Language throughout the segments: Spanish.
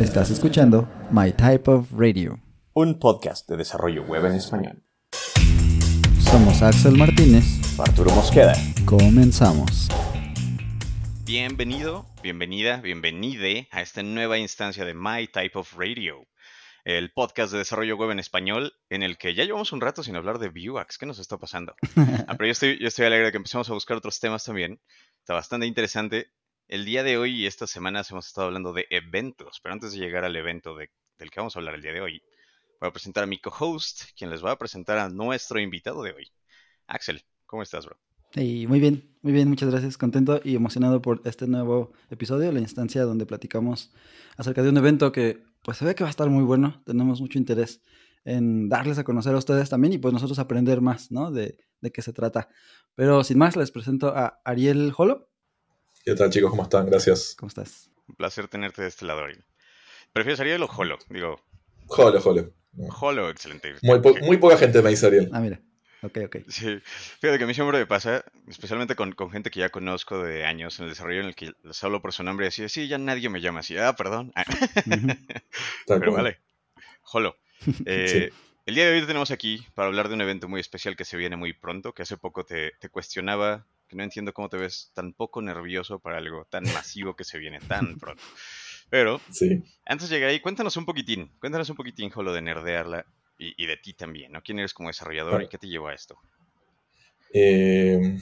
Estás escuchando My Type of Radio, un podcast de desarrollo web en español. Somos Axel Martínez. Arturo Mosqueda. Comenzamos. Bienvenido, bienvenida, bienvenide a esta nueva instancia de My Type of Radio, el podcast de desarrollo web en español, en el que ya llevamos un rato sin hablar de Vuex. ¿Qué nos está pasando? Ah, pero yo estoy, yo estoy alegre de que empecemos a buscar otros temas también. Está bastante interesante. El día de hoy y estas semanas hemos estado hablando de eventos, pero antes de llegar al evento del que vamos a hablar el día de hoy, voy a presentar a mi co-host, quien les va a presentar a nuestro invitado de hoy. Axel, ¿cómo estás, bro? muy bien, muy bien, muchas gracias. Contento y emocionado por este nuevo episodio, la instancia donde platicamos acerca de un evento que pues se ve que va a estar muy bueno. Tenemos mucho interés en darles a conocer a ustedes también y pues nosotros aprender más, ¿no? De, de qué se trata. Pero sin más, les presento a Ariel Holo. ¿Qué tal chicos? ¿Cómo están? Gracias. ¿Cómo estás? Un placer tenerte de este lado, Ariel. ¿Prefieres Ariel o Holo? Digo. Holo, Holo. Holo, excelente. Muy, poca gente me dice Ariel. Ah, mira. Ok, ok. Sí. Fíjate que a mí siempre me pasa, especialmente con, gente que ya conozco de años en el desarrollo en el que les hablo por su nombre y así, sí, ya nadie me llama así. Ah, perdón. Pero vale. Holo. Eh, el día de hoy te tenemos aquí para hablar de un evento muy especial que se viene muy pronto, que hace poco te, te cuestionaba que no entiendo cómo te ves tan poco nervioso para algo tan masivo que se viene tan pronto. Pero, sí. antes de llegar ahí, cuéntanos un poquitín, cuéntanos un poquitín, Jolo, de nerdearla y, de ti también, ¿no? ¿Quién eres como desarrollador y qué te llevó a esto? Eh,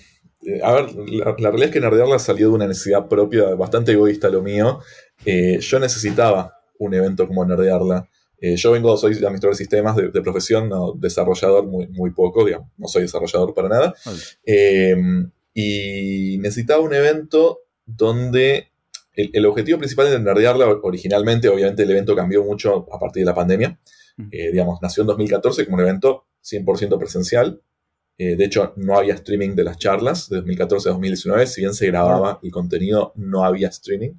a ver, la, realidad es que nerdearla salió de una necesidad propia, bastante egoísta lo mío. Eh, yo necesitaba un evento como nerdearla. Eh, yo vengo, soy administrador de sistemas de, profesión, no desarrollador muy, muy poco, digamos, no soy desarrollador para nada. Y necesitaba un evento donde el, objetivo principal de nerdearla originalmente, obviamente el evento cambió mucho a partir de la pandemia. Eh, digamos, nació en 2014 como un evento 100% presencial. Eh, de hecho, no había streaming de las charlas de 2014 a 2019. Si bien se grababa el contenido, no había streaming.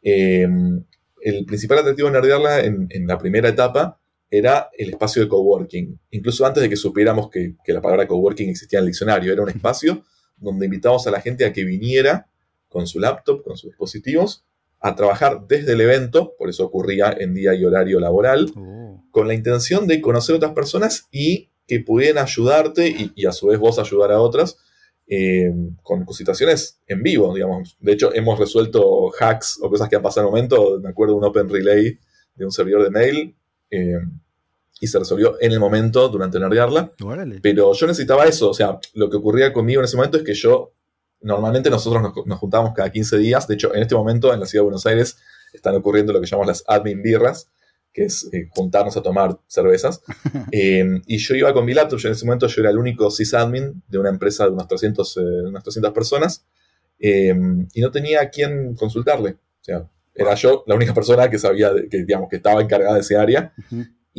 Em, el principal atractivo de nerdearla en, la primera etapa era el espacio de coworking. Incluso antes de que supiéramos que, que la palabra coworking existía en el diccionario, era un espacio donde invitamos a la gente a que viniera con su laptop, con sus dispositivos, a trabajar desde el evento, por eso ocurría en día y horario laboral, oh. con la intención de conocer otras personas y que pudieran ayudarte y, a su vez vos ayudar a otras eh, con situaciones en vivo, digamos. De hecho, hemos resuelto hacks o cosas que han pasado en el momento. Me acuerdo de un Open Relay de un servidor de mail. Eh, y se resolvió en el momento durante nerdearla. Pero yo necesitaba eso, o sea, lo que ocurría conmigo en ese momento es que yo, normalmente nosotros nos, juntábamos cada 15 días, de hecho en este momento en la ciudad de Buenos Aires están ocurriendo lo que llamamos las admin birras, que es eh, juntarnos a tomar cervezas. Eh, y yo iba con mi laptop, yo en ese momento yo era el único sysadmin de una empresa de unas 300, eh, unas 300 personas, y no tenía a quién consultarle. O sea, era yo la única persona que sabía, que, digamos, que estaba encargada de ese área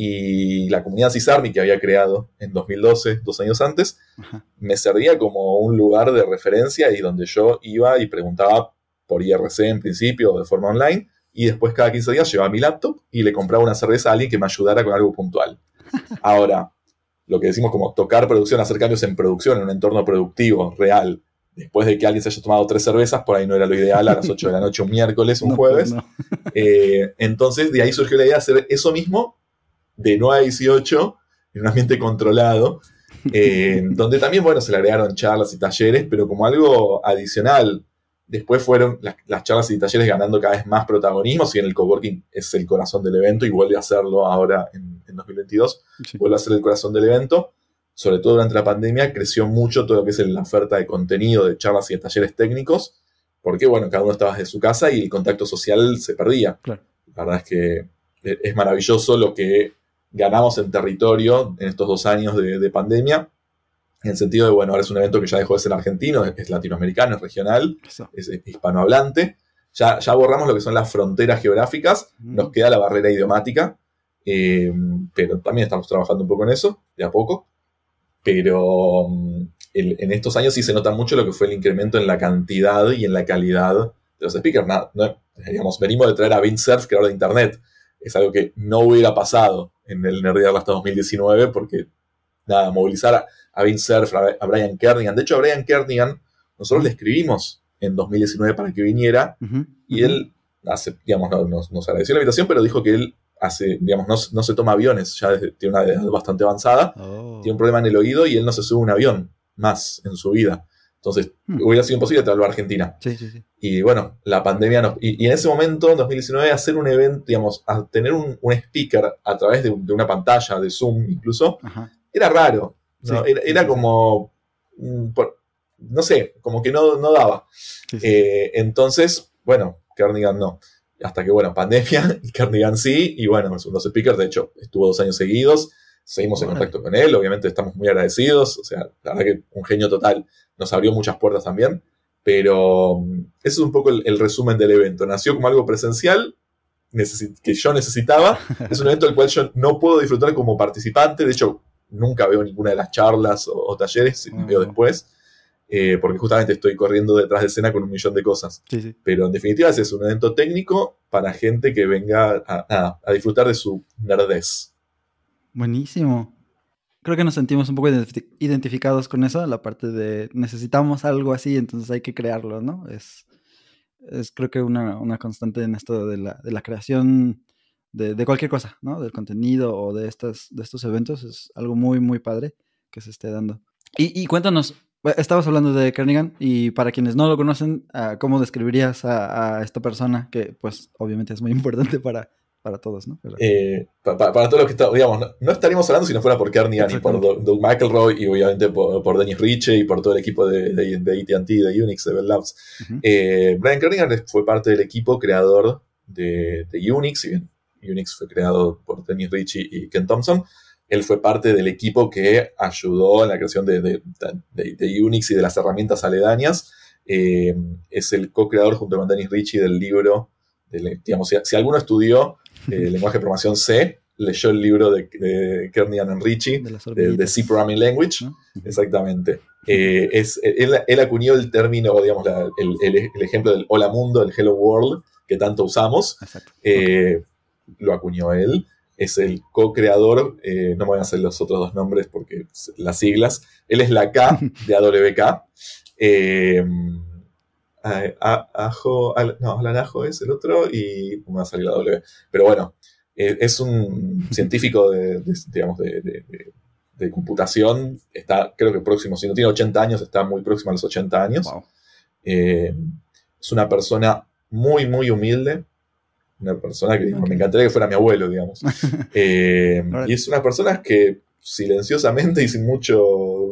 y la comunidad CISARMI que había creado en 2012, dos años antes, me servía como un lugar de referencia y donde yo iba y preguntaba por IRC en principio de forma online y después cada 15 días llevaba mi laptop y le compraba una cerveza a alguien que me ayudara con algo puntual. Ahora, lo que decimos como tocar producción, hacer cambios en producción, en un entorno productivo, real, después de que alguien se haya tomado tres cervezas, por ahí no era lo ideal a las 8 de la noche, un miércoles, un jueves. Eh, entonces, de ahí surgió la idea de hacer eso mismo, de 9 a 18 en un ambiente controlado, eh, donde también, bueno, se le agregaron charlas y talleres, pero como algo adicional. Después fueron las, charlas y talleres ganando cada vez más protagonismo, si en el coworking es el corazón del evento y vuelve a hacerlo ahora en, 2022, vuelve a ser el corazón del evento. Sobre todo durante la pandemia creció mucho todo lo que es la oferta de contenido, de charlas y de talleres técnicos, porque, bueno, cada uno estaba desde su casa y el contacto social se perdía. La verdad es que es maravilloso lo que ganamos en territorio en estos dos años de, pandemia, en el sentido de, bueno, ahora es un evento que ya dejó de ser argentino, es, latinoamericano, es regional, es, hispanohablante. Ya, ya borramos lo que son las fronteras geográficas, nos queda la barrera idiomática, eh, pero también estamos trabajando un poco en eso, de a poco. Pero mm, en estos años sí se nota mucho lo que fue el incremento en la cantidad y en la calidad de los speakers. digamos, venimos de traer a Vince Surf, creador de Internet. Es algo que no hubiera pasado en el Nerdear hasta 2019, porque nada, movilizar a, a Vince Cerf, a, Brian Kernigan. De hecho, a Brian Kernigan, nosotros le escribimos en 2019 para que viniera, y él hace, digamos, no- nos, nos agradeció la invitación, pero dijo que él hace, digamos, no, no se toma aviones, ya desde- tiene una edad bastante avanzada, Oh. tiene un problema en el oído y él no se sube a un avión más en su vida. Entonces, Hmm. hubiera sido imposible traerlo a Argentina. Sí, sí, sí. Y bueno, la pandemia nos... Y, y en ese momento, en 2019, hacer un evento, digamos, a tener un, un speaker a través de, un- de una pantalla, de Zoom incluso, Ajá. era raro. ¿no? Sí, era, como... mm, por- no sé, como que no, no daba. Eh, entonces, bueno, Kernigan no. Hasta que, bueno, pandemia y Kernigan sí. Y bueno, los speakers, de hecho, estuvo dos años seguidos. Seguimos en Órale. contacto con él, obviamente estamos muy agradecidos. O sea, la verdad que un genio total. Nos abrió muchas puertas también. Pero mm, ese es un poco el, el resumen del evento. Nació como algo presencial que yo necesitaba. Es un evento del cual yo no puedo disfrutar como participante. De hecho, nunca veo ninguna de las charlas o, o talleres, Ah. veo después. eh, porque justamente estoy corriendo detrás de escena con un millón de cosas. Sí, sí. Pero en definitiva es un evento técnico para gente que venga a, a- a disfrutar de su nerdez. Buenísimo. Creo que nos sentimos un poco identifi- identificados con eso, la parte de necesitamos algo así, entonces hay que crearlo, ¿no? Es, es creo que una, una constante en esto de la, de la creación de, de cualquier cosa, ¿no? Del contenido o de, estas, de estos eventos, es algo muy, muy padre que se esté dando. Y, y cuéntanos, eh, estabas hablando de Kernigan y para quienes no lo conocen, ah, ¿cómo describirías a, a esta persona que pues obviamente es muy importante para, para todos, ¿no? Pero- Eh, pa- pa- para todos los que estamos, digamos, no, no estaríamos hablando si no fuera por Kernigan y por. Doug McElroy y obviamente por, por Dennis Ritchie y por todo el equipo de, de, de AT&T, de Unix, de Bell Labs. Eh, Brian Kernigan fue parte del equipo creador de, de Unix, si bien Unix fue creado por Dennis Ritchie y Ken Thompson, él fue parte del equipo que ayudó en la creación de, de- de- de Unix y de las herramientas aledañas. Eh, es el co-creador junto con Dennis Ritchie del libro, del- digamos, si, si alguno estudió eh, lenguaje de programación C, leyó el libro de, de Kernigan and Ritchie, de las de, C Programming Language. Exactamente. Eh, es, él, él acuñó el término, digamos, la- el, el- el ejemplo del hola mundo, el hello world, que tanto usamos. Eh, Lo acuñó él. Es el co-creador, eh, no me voy a hacer los otros dos nombres porque las siglas. Él es la K de AWK. A- a- Ajo, Al- no, Alan Ajo es el otro y me va a salir la W. Pero bueno, eh, es un científico de, de- digamos, de, de- de- de computación. Está, creo que próximo, si no tiene 80 años, está muy próximo a los 80 años. Wow. Eh, es una persona muy, muy humilde. Una persona que me encantaría que fuera mi abuelo, digamos. Eh, y es una persona que silenciosamente y sin mucho,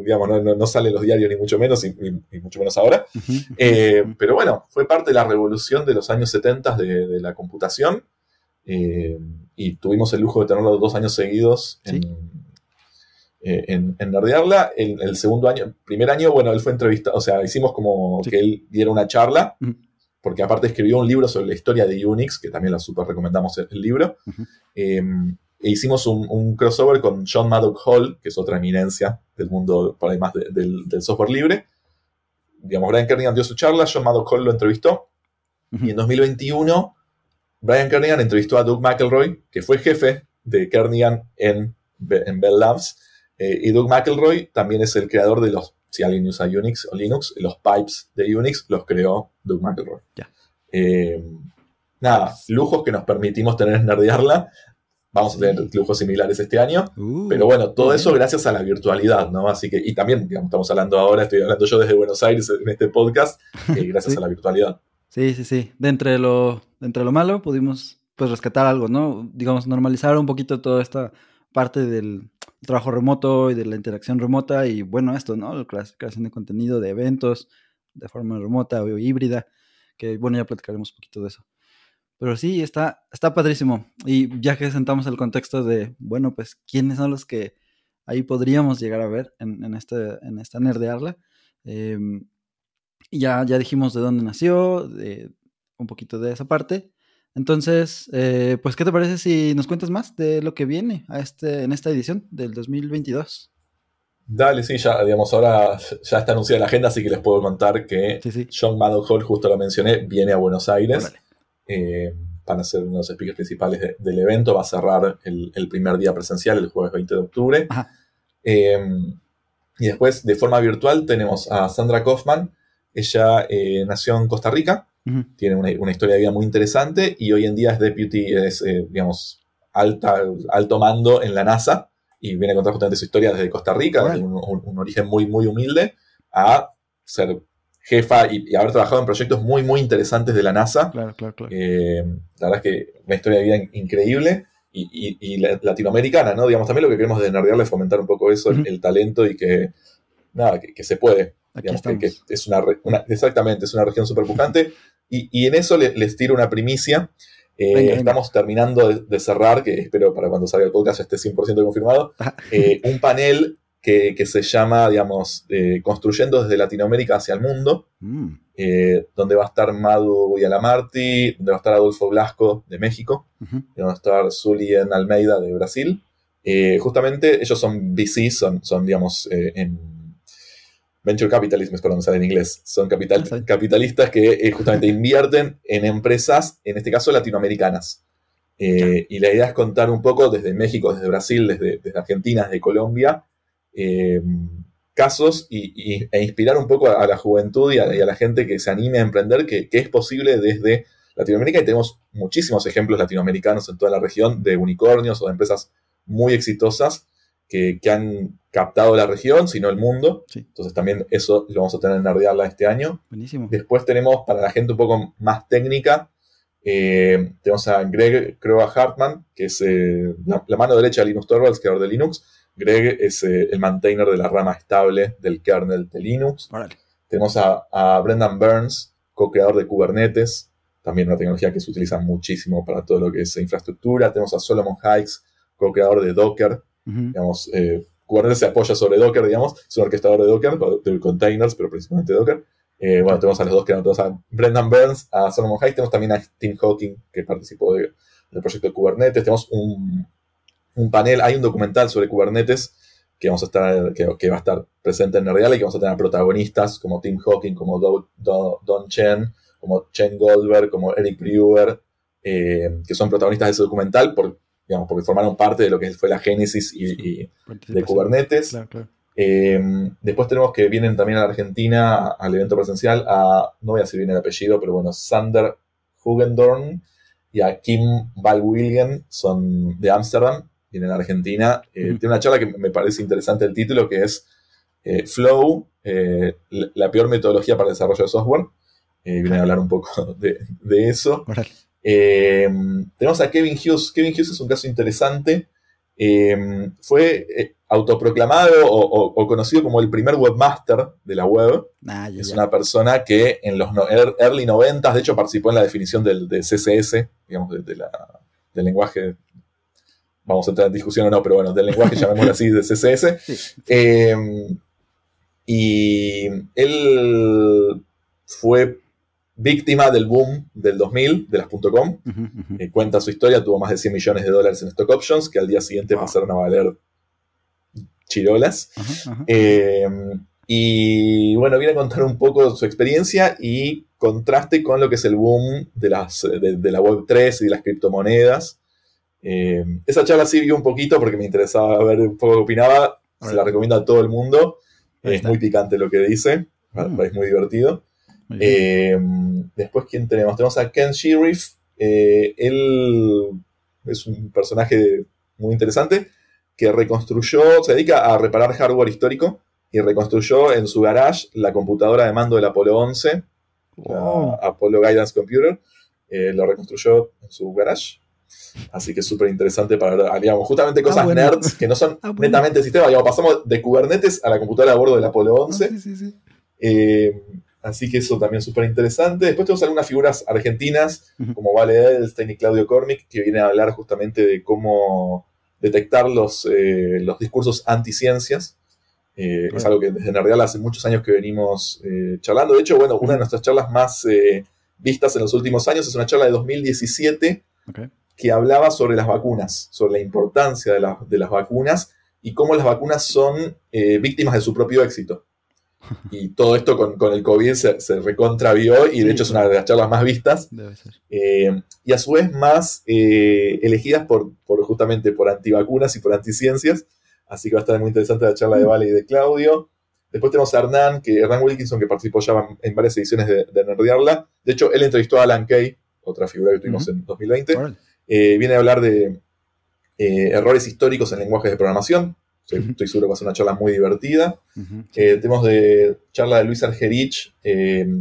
digamos, no, no, no sale en los diarios ni mucho menos, y, y- y mucho menos ahora. Eh, pero bueno, fue parte de la revolución de los años 70 de, de la computación. eh, y tuvimos el lujo de tenerlo dos años seguidos en, eh, en, en Nerdearla. El, el segundo año, primer año, bueno, él fue entrevistado, o sea, hicimos como Sí. que él diera una charla, porque aparte escribió un libro sobre la historia de Unix, que también la super recomendamos el, libro. Eh, e hicimos un, un crossover con John Maddock Hall, que es otra eminencia del mundo, por ahí más de- del, del software libre. Digamos, Brian Kernigan dio su charla, John Maddock Hall lo entrevistó, y en 2021 Brian Kernigan entrevistó a Doug McElroy, que fue jefe de Kernigan en, en Bell Labs, eh, y Doug McElroy también es el creador de los, si alguien usa Unix o Linux, los pipes de Unix los creó Doug McElroy. Eh, nada, lujos que nos permitimos tener en Nerdearla. Vamos a tener lujos similares este año. Uh, Pero bueno, todo eso gracias a la virtualidad, ¿no? Así que, y también, digamos, estamos hablando ahora, estoy hablando yo desde Buenos Aires en este podcast, eh, gracias Sí. a la virtualidad. Sí, sí, sí. De entre lo, de entre lo malo pudimos pues rescatar algo, ¿no? Digamos, normalizar un poquito toda esta parte del trabajo remoto y de la interacción remota y bueno, esto, ¿no? La crea- creación de contenido, de eventos de forma remota o híbrida, que bueno, ya platicaremos un poquito de eso. Pero sí, está, está padrísimo. Y ya que sentamos el contexto de, bueno, pues, ¿quiénes son los que ahí podríamos llegar a ver en, en, este, en esta nerdearla? Eh, ya, ya dijimos de dónde nació, de, un poquito de esa parte. Entonces, eh, pues, ¿qué te parece si nos cuentas más de lo que viene a este, en esta edición del 2022? Dale, sí, ya, digamos, ahora ya está anunciada la agenda, así que les puedo contar que Sí, sí. John Maddox Hall, justo lo mencioné, viene a Buenos Aires. Órale. Eh, van a ser uno de los speakers principales de- del evento. Va a cerrar el, el primer día presencial, el jueves 20 de octubre. Eh, y después, de forma virtual, tenemos a Sandra Kaufman. Ella eh, nació en Costa Rica, tiene una, una historia de vida muy interesante y hoy en día es deputy, es, eh, digamos, alta, alto mando en la NASA y viene a contar justamente su historia desde Costa Rica, un, un- un origen muy, muy humilde, a ser jefa y, y haber trabajado en proyectos muy, muy interesantes de la NASA. Claro, claro, claro. Eh, la verdad es que una historia de vida in- increíble y, y- y la- latinoamericana, ¿no? Digamos, también lo que queremos de Nerdearle es fomentar un poco eso, el, talento y que, nada, que, que se puede. Aquí Digamos, que, es una, una- exactamente, es una región súper pujante. Y, en eso le- les tiro una primicia. Eh, Venga, venga. Estamos terminando de, de cerrar, que espero para cuando salga el podcast ya esté 100% confirmado, eh, un panel que, que se llama, digamos, eh, Construyendo desde Latinoamérica hacia el mundo, Mm, eh, donde va a estar Madu Yalamarti, donde va a estar Adolfo Blasco de México, donde va a estar Zulien Almeida de Brasil. Eh, justamente ellos son VC, son, son digamos, en Venture Capitalism, es por donde sale en inglés. Son capital- Ah, capitalistas que eh, justamente invierten en empresas, en este caso latinoamericanas. Eh, y la idea es contar un poco desde México, desde Brasil, desde, desde Argentina, desde Colombia, eh, casos y, y- e inspirar un poco a, a la juventud y a, y a la gente que se anime a emprender, que, que es posible desde Latinoamérica y tenemos muchísimos ejemplos latinoamericanos en toda la región de unicornios o de empresas muy exitosas que, que han captado la región, sino el mundo. Sí. Entonces también eso lo vamos a tener en Nerdearla este año. Buenísimo. Después tenemos para la gente un poco más técnica, eh, tenemos a Greg Croa Hartman, que es eh, la, la mano derecha de Linux Torvalds, creador de Linux. Greg es eh, el maintainer de la rama estable del kernel de Linux. Tenemos a, a Brendan Burns, co-creador de Kubernetes, también una tecnología que se utiliza muchísimo para todo lo que es infraestructura. Tenemos a Solomon Hikes, co-creador de Docker. Digamos, eh, Kubernetes se apoya sobre Docker, digamos, es un orquestador de Docker, de containers, pero principalmente Docker. Eh, bueno, tenemos a los dos que tenemos a Brendan Burns, a Solomon Hikes, tenemos también a Tim Hawking, que participó de- del proyecto de Kubernetes. Tenemos un, un panel, hay un documental sobre Kubernetes que vamos a estar, que, que va a estar presente en Nerdeal y que vamos a tener protagonistas como Tim Hawking, como Do- Do- Don Chen, como Chen Goldberg, como Eric Brewer, eh, que son protagonistas de ese documental por, digamos, porque formaron parte de lo que fue la génesis y, y de. Kubernetes. Claro, claro. Eh, después tenemos que vienen también a la Argentina al evento presencial a, no voy a decir bien el apellido, pero bueno, Sander Hugendorn y a Kim Balwilgen, son de Ámsterdam, vienen a Argentina. Eh. Tiene una charla que me parece interesante el título, que es eh, Flow, eh, la la peor metodología para el desarrollo de software. Vienen a hablar un poco de, de eso. Tenemos a Kevin Hughes. Kevin Hughes es un caso interesante. Fue autoproclamado o, o- o conocido como el primer webmaster de la web. Ah, Es una persona que en los no- er- early 90s, de hecho, participó en la definición del, de CSS, digamos, de- de la- del lenguaje. Vamos a entrar en discusión o no, pero bueno, del lenguaje, llamémoslo así, de CSS. Sí. Eh, y él fue víctima del boom del 2000 de las .com. Eh, cuenta su historia, tuvo más de 100 millones de dólares en stock options, que al día siguiente Wow. pasaron a valer chirolas. Eh, y bueno, viene a contar un poco su experiencia y contraste con lo que es el boom de, las, de, de la Web3 y de las criptomonedas. Eh, esa charla sí vi un poquito porque me interesaba ver un poco qué opinaba. Se la recomiendo a todo el mundo. Es muy picante lo que dice. Mm. Es muy divertido. Muy. Eh, después, ¿quién tenemos? Tenemos a Ken Sheriff. Eh, él es un personaje muy interesante que reconstruyó, se dedica a reparar hardware histórico y reconstruyó en su garage la computadora de mando del Apolo 11, Wow. la Apollo Guidance Computer. Eh, lo reconstruyó en su garage. Así que es súper interesante para ver, digamos, justamente cosas Ah, bueno. nerds que no son Ah, bueno. netamente sistemas. Digamos, pasamos de Kubernetes a la computadora a bordo del Apolo Ah, 11. sí, sí, sí. Eh, así que eso también es súper interesante. Después tenemos algunas figuras argentinas, como Vale Edelstein y Claudio Cormick, que vienen a hablar justamente de cómo detectar los, eh, los discursos anticiencias. Eh, es algo que desde Nerdeal hace muchos años que venimos eh, charlando. De hecho, bueno, una de nuestras charlas más vistas en los últimos años es una charla de 2017 Ok. Que hablaba sobre las vacunas, sobre la importancia de, la- de las vacunas y cómo las vacunas son eh, víctimas de su propio éxito. Y todo esto con, con el COVID se, se recontravió y de hecho es una de las charlas más vistas Debe ser. eh, y a su vez más eh, elegidas por, por justamente por antivacunas y por anticiencias. Así que va a estar muy interesante la charla de Mm. Vale y de Claudio. Después tenemos a Hernán, que Hernán Wilkinson, que participó ya en varias ediciones de, de. De hecho, él entrevistó a Alan Kay, otra figura que tuvimos en 2020. Órale. Eh, viene a hablar de eh, errores históricos en lenguajes de programación. Estoy, estoy seguro que va a ser una charla muy divertida. Eh, tenemos de charla de Luis Argerich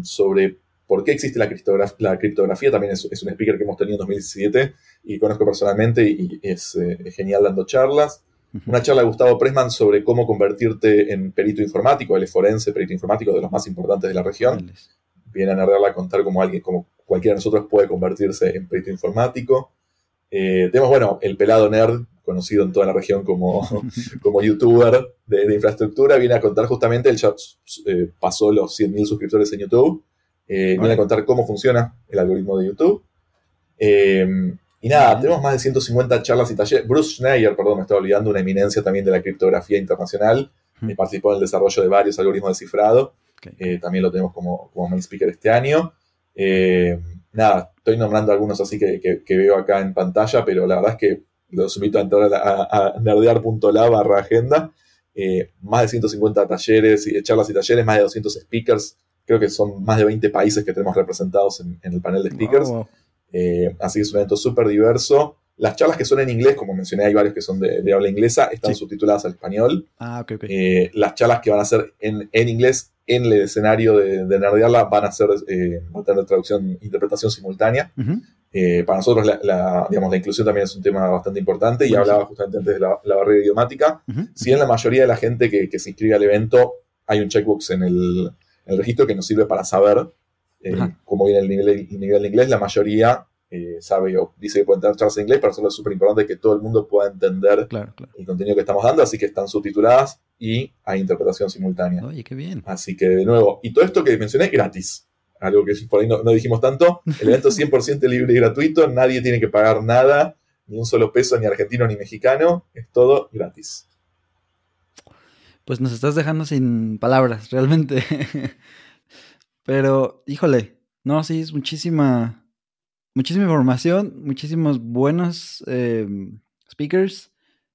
sobre por qué existe la, criptograf- la criptografía. También es, es un speaker que hemos tenido en 2017 y conozco personalmente y, y es, es genial dando charlas. Una charla de Gustavo Pressman sobre cómo convertirte en perito informático. Él es forense, perito informático de los más importantes de la región. Viene a narrarla a contar cómo alguien, como cualquiera de nosotros puede convertirse en perito informático. Eh, tenemos, bueno, el pelado nerd, conocido en toda la región como, como youtuber de, de infraestructura, viene a contar justamente, él ya eh, pasó los 100.000 suscriptores en YouTube, eh, viene a contar cómo funciona el algoritmo de YouTube. Eh, y nada, tenemos más de 150 charlas y talleres. Bruce Schneier, perdón, me estaba olvidando, una eminencia también de la criptografía internacional, eh, participó en el desarrollo de varios algoritmos de cifrado. También lo tenemos como, como main speaker este año. Eh, nada, estoy nombrando algunos así que, que- que veo acá en pantalla, pero la verdad es que los invito a entrar a, a- nerdear.la barra agenda. Eh, más de 150 talleres, y charlas y talleres, más de 200 speakers. Creo que son más de 20 países que tenemos representados en, en el panel de speakers. Wow. Eh, así que es un evento súper diverso. Las charlas que son en inglés, como mencioné, hay varios que son de, de habla inglesa, están Sí. subtituladas al español. Ah, ok, ok. Eh, las charlas que van a ser en, en inglés en el escenario de, de van a ser, eh, van a tener traducción, interpretación simultánea. Eh, para nosotros la, la- digamos, la inclusión también es un tema bastante importante y hablaba justamente antes de la, la barrera idiomática. Si en la mayoría de la gente que, que se inscribe al evento hay un checkbox en el, en el registro que nos sirve para saber eh, cómo viene el nivel, el nivel de inglés, la mayoría eh, sabe o dice que pueden tener charlas en inglés, para nosotros es súper importante que todo el mundo pueda entender Claro, claro. el contenido que estamos dando, así que están subtituladas y hay interpretación simultánea. Oye, qué bien. Así que, de nuevo, y todo esto que mencioné, gratis. Algo que por ahí no, no dijimos tanto. El evento es 100% libre y gratuito, nadie tiene que pagar nada, ni un solo peso, ni argentino ni mexicano, es todo gratis. Pues nos estás dejando sin palabras, realmente. Pero, híjole, no, sí, es muchísima, muchísima información, muchísimos buenos eh, speakers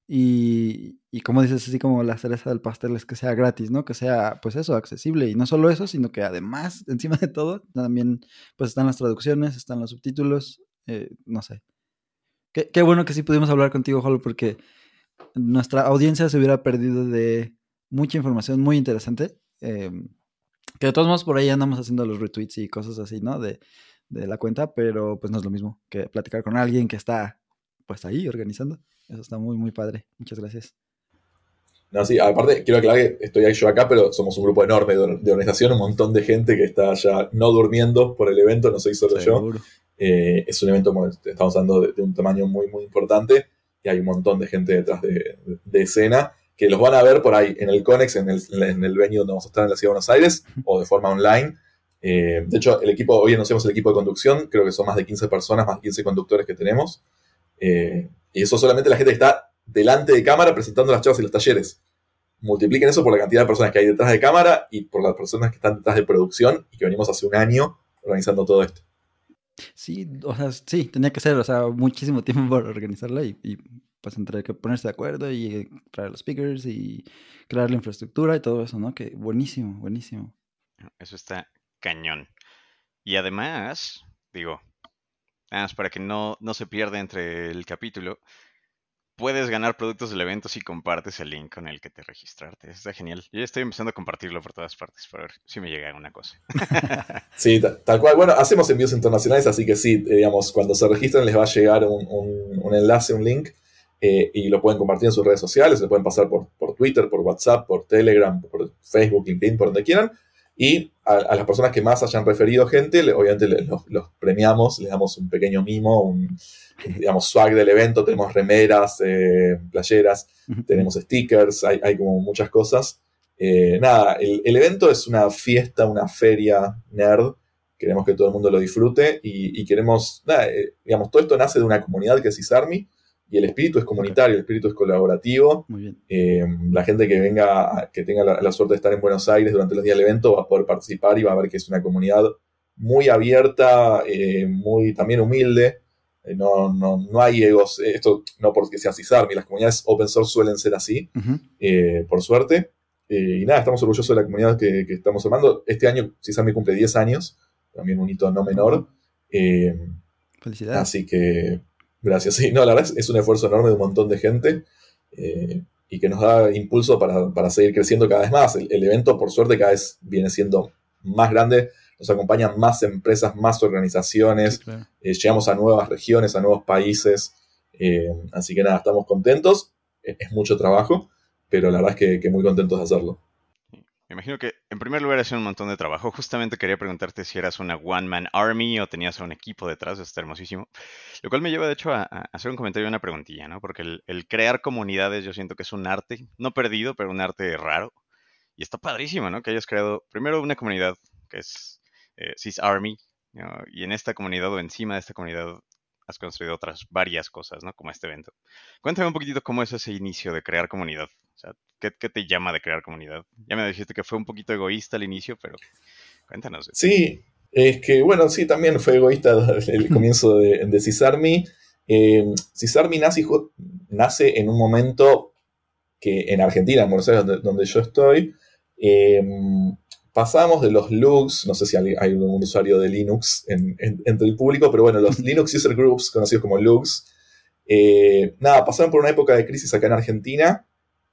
y, y como dices, así como la cereza del pastel es que sea gratis, ¿no? Que sea, pues eso, accesible. Y no solo eso, sino que además, encima de todo, también, pues están las traducciones, están los subtítulos, eh, no sé. Qué, qué bueno que sí pudimos hablar contigo, Jolo, porque nuestra audiencia se hubiera perdido de mucha información muy interesante. eh, que de todos modos por ahí andamos haciendo los retweets y cosas así, ¿no? De, de la cuenta, pero pues no es lo mismo que platicar con alguien que está pues ahí organizando. Eso está muy, muy padre. Muchas gracias. No, sí, aparte, quiero aclarar que estoy yo acá, pero somos un grupo enorme de, de organización, un montón de gente que está ya no durmiendo por el evento, no soy solo yo. Eh, es un evento, estamos hablando, de, de un tamaño muy, muy importante y hay un montón de gente detrás de, de- de escena que los van a ver por ahí en el Conex, en el, en el venue donde vamos a estar en la Ciudad de Buenos Aires o de forma online. Eh, de hecho, el equipo, hoy anunciamos el equipo de conducción, creo que son más de 15 personas, más de 15 conductores que tenemos. Eh, y eso solamente la gente que está delante de cámara presentando las charlas y los talleres. Multipliquen eso por la cantidad de personas que hay detrás de cámara y por las personas que están detrás de producción y que venimos hace un año organizando todo esto. Sí, o sea, sí, tenía que ser, o sea, muchísimo tiempo por organizarla y, y, pues entre que ponerse de acuerdo y traer los speakers y crear la infraestructura y todo eso, ¿no? Que buenísimo, buenísimo. Eso está cañón. Y además, digo, nada más para que no, no se pierda entre el capítulo, puedes ganar productos del evento si compartes el link con el que te registraste. Está genial. Yo ya estoy empezando a compartirlo por todas partes para ver si me llega alguna cosa. Sí, ta- tal cual. Bueno, hacemos envíos internacionales, así que sí, eh, digamos, cuando se registran les va a llegar un, un- enlace, un link, eh, y lo pueden compartir en sus redes sociales, lo pueden pasar por, por Twitter, por WhatsApp, por Telegram, por Facebook, LinkedIn, por donde quieran. Y a, a las personas que más hayan referido gente, le- obviamente le- los, los premiamos, les damos un pequeño mimo, un, digamos, swag del evento, tenemos remeras, eh, playeras, tenemos stickers, hay, hay como muchas cosas. Eh, nada, el, el evento es una fiesta, una feria nerd. Queremos que todo el mundo lo disfrute y, y queremos, nada, eh, digamos, todo esto nace de una comunidad que es Isarmi y el espíritu es comunitario, el espíritu es colaborativo. Muy bien. Eh, la gente que venga, que tenga la, la suerte de estar en Buenos Aires durante los días del evento va a poder participar y va a ver que es una comunidad muy abierta, eh, muy también humilde. Eh, no, no, no hay egos, esto no porque sea CISARMI, las comunidades open source suelen ser así, por suerte. Y nada, estamos orgullosos de la comunidad que, que estamos armando. Este año CISARMI cumple 10 años también un hito no menor. Felicidades. Así que, gracias. Sí, no, la verdad es, es un esfuerzo enorme de un montón de gente eh, y que nos da impulso para, para seguir creciendo cada vez más. El, el evento, por suerte, cada vez viene siendo más grande. Nos acompañan más empresas, más organizaciones. Sí, claro. Eh, llegamos a nuevas regiones, a nuevos países. Eh, así que nada, estamos contentos. Es, es mucho trabajo, pero la verdad es que, que muy contentos de hacerlo. Me imagino que en primer lugar sido un montón de trabajo. Justamente quería preguntarte si eras una one-man army o tenías un equipo detrás, está hermosísimo. Lo cual me lleva de hecho a, hacer un comentario y una preguntilla, ¿no? Porque el, crear comunidades yo siento que es un arte, no perdido, pero un arte raro. Y está padrísimo, ¿no? Que hayas creado primero una comunidad que es eh, Army, ¿no? y en esta comunidad o encima de esta comunidad has construido otras varias cosas, ¿no? Como este evento. Cuéntame un poquitito cómo es ese inicio de crear comunidad. O sea, ¿qué, qué te llama de crear comunidad? Ya me dijiste que fue un poquito egoísta al inicio, pero cuéntanos. Sí, es que, bueno, sí, también fue egoísta el comienzo de, de Cisarmi. Eh, Cisarmi nace, nace en un momento que en Argentina, en Buenos Aires, donde, donde yo estoy, eh, pasamos de los Lux, no sé si hay, un usuario de Linux en- en- entre el público, pero bueno, los Linux User Groups, conocidos como Lux, eh, nada, pasaron por una época de crisis acá en Argentina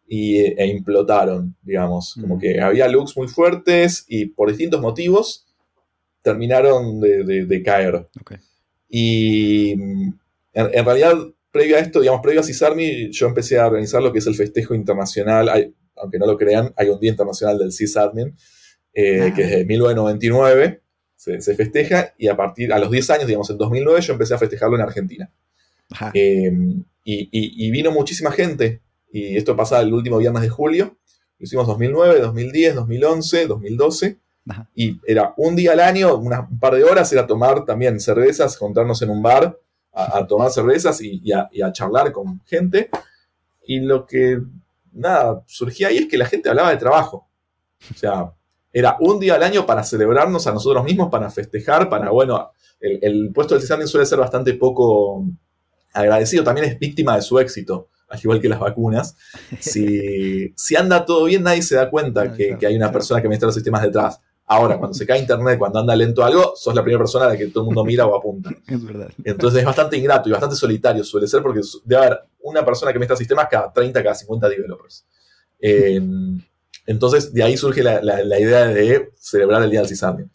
y, e implotaron, digamos. Como Mm. que había Lux muy fuertes y por distintos motivos terminaron de, de- de caer. Y en, en realidad, previo a esto, digamos, previo a CISARMI, yo empecé a organizar lo que es el festejo internacional. Hay- aunque no lo crean, hay un Día Internacional del CISADMIN, eh, que es de 1999. Se, se festeja y a partir, a los 10 años, digamos, en 2009, yo empecé a festejarlo en Argentina. Eh, y, y- y vino muchísima gente. Y esto pasaba el último viernes de julio. Lo hicimos 2009, 2010, 2011, 2012. Ajá. Y era un día al año, un par de horas, era tomar también cervezas, juntarnos en un bar a, a tomar cervezas y, y a, y a charlar con gente. Y lo que, nada, surgía ahí es que la gente hablaba de trabajo. O sea, era un día al año para celebrarnos a nosotros mismos, para festejar, para, bueno, el, el puesto del CISARMIN suele ser bastante poco agradecido, también es víctima de su éxito, al igual que las vacunas. Si, si anda todo bien, nadie se da cuenta que, claro, que hay una claro. persona que administra los sistemas detrás. Ahora, cuando se cae internet, cuando anda lento algo, sos la primera persona a la que todo el mundo mira o apunta. Es verdad. Entonces es bastante ingrato y bastante solitario suele ser porque debe haber una persona que administra sistemas cada 30, cada 50 developers. Eh, entonces de ahí surge la, la- la idea de celebrar el Día del Sysadmin.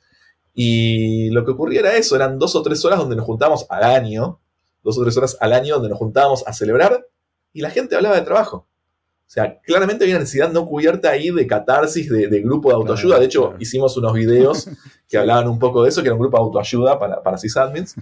Y lo que ocurría era eso, eran dos o tres horas donde nos juntábamos al año, dos o tres horas al año donde nos juntábamos a celebrar y la gente hablaba de trabajo. O sea, claramente había una necesidad no cubierta ahí de catarsis, de, de grupo de autoayuda. Claro, de hecho, claro. hicimos unos videos que hablaban un poco de eso, que era un grupo de autoayuda para, para sysadmins.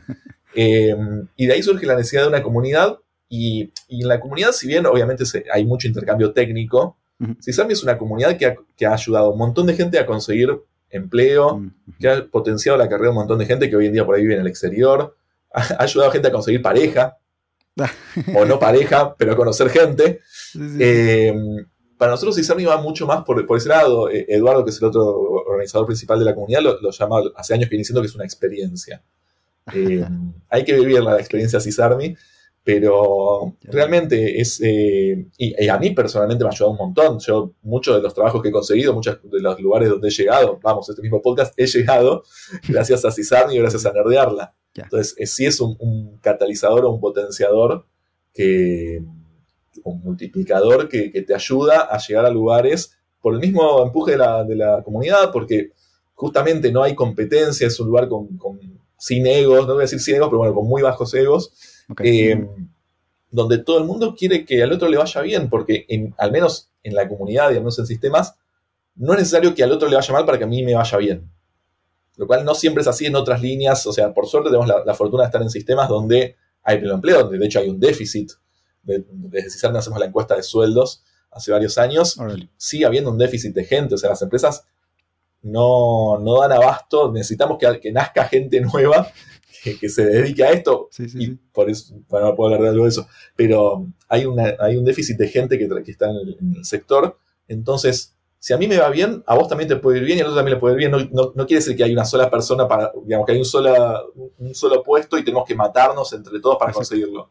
Eh, y de ahí surge la necesidad de una comunidad. Y, y en la comunidad, si bien obviamente se- hay mucho intercambio técnico, Ujú. Sysadmin es una comunidad que ha, que ha ayudado a un montón de gente a conseguir empleo, que ha potenciado la carrera de un montón de gente que hoy en día por ahí vive en el exterior, ha, ha ayudado a gente a conseguir pareja, o no pareja, pero a conocer gente. Sí, sí, sí. Eh, para nosotros Sysadmin va mucho más por, por ese lado. Eh, Eduardo, que es el otro organizador principal de la comunidad, lo, lo llama, hace años que viene diciendo que es una experiencia. Eh, hay que vivir la experiencia Cisarmi, pero realmente es. eh, y, y a mí personalmente me ha ayudado un montón. Yo, muchos de los trabajos que he conseguido, muchos de los lugares donde he llegado, vamos, este mismo podcast, he llegado gracias a Cisarmi y gracias a Nerdearla. Entonces, eh, sí es un, un catalizador o un potenciador que. un multiplicador que, que te ayuda a llegar a lugares por el mismo empuje de la, de la comunidad, porque justamente no hay competencia, es un lugar con, con- sin egos, no voy a decir sin egos, pero bueno, con muy bajos egos, Eh, donde todo el mundo quiere que al otro le vaya bien, porque en- al menos en la comunidad y al menos en sistemas, no es necesario que al otro le vaya mal para que a mí me vaya bien. Lo cual no siempre es así en otras líneas, o sea, por suerte tenemos la, la fortuna de estar en sistemas donde hay pleno empleo, donde de hecho hay un déficit. De- Desde CISARME hacemos la encuesta de sueldos hace varios años sigue habiendo un déficit de gente. O sea, las empresas no, no dan abasto. Necesitamos que, que nazca gente nueva que, que se dedique a esto. Sí, sí, Y sí. por eso, bueno, no puedo hablar de algo de eso. Pero hay, una, hay un déficit de gente que, está en el, en el sector. Entonces, si a mí me va bien, a vos también te puede ir bien y al otro también le puede ir bien. No, no- no quiere decir que hay una sola persona para, digamos, que hay un, sola, un solo puesto y tenemos que matarnos entre todos para Exacto. conseguirlo.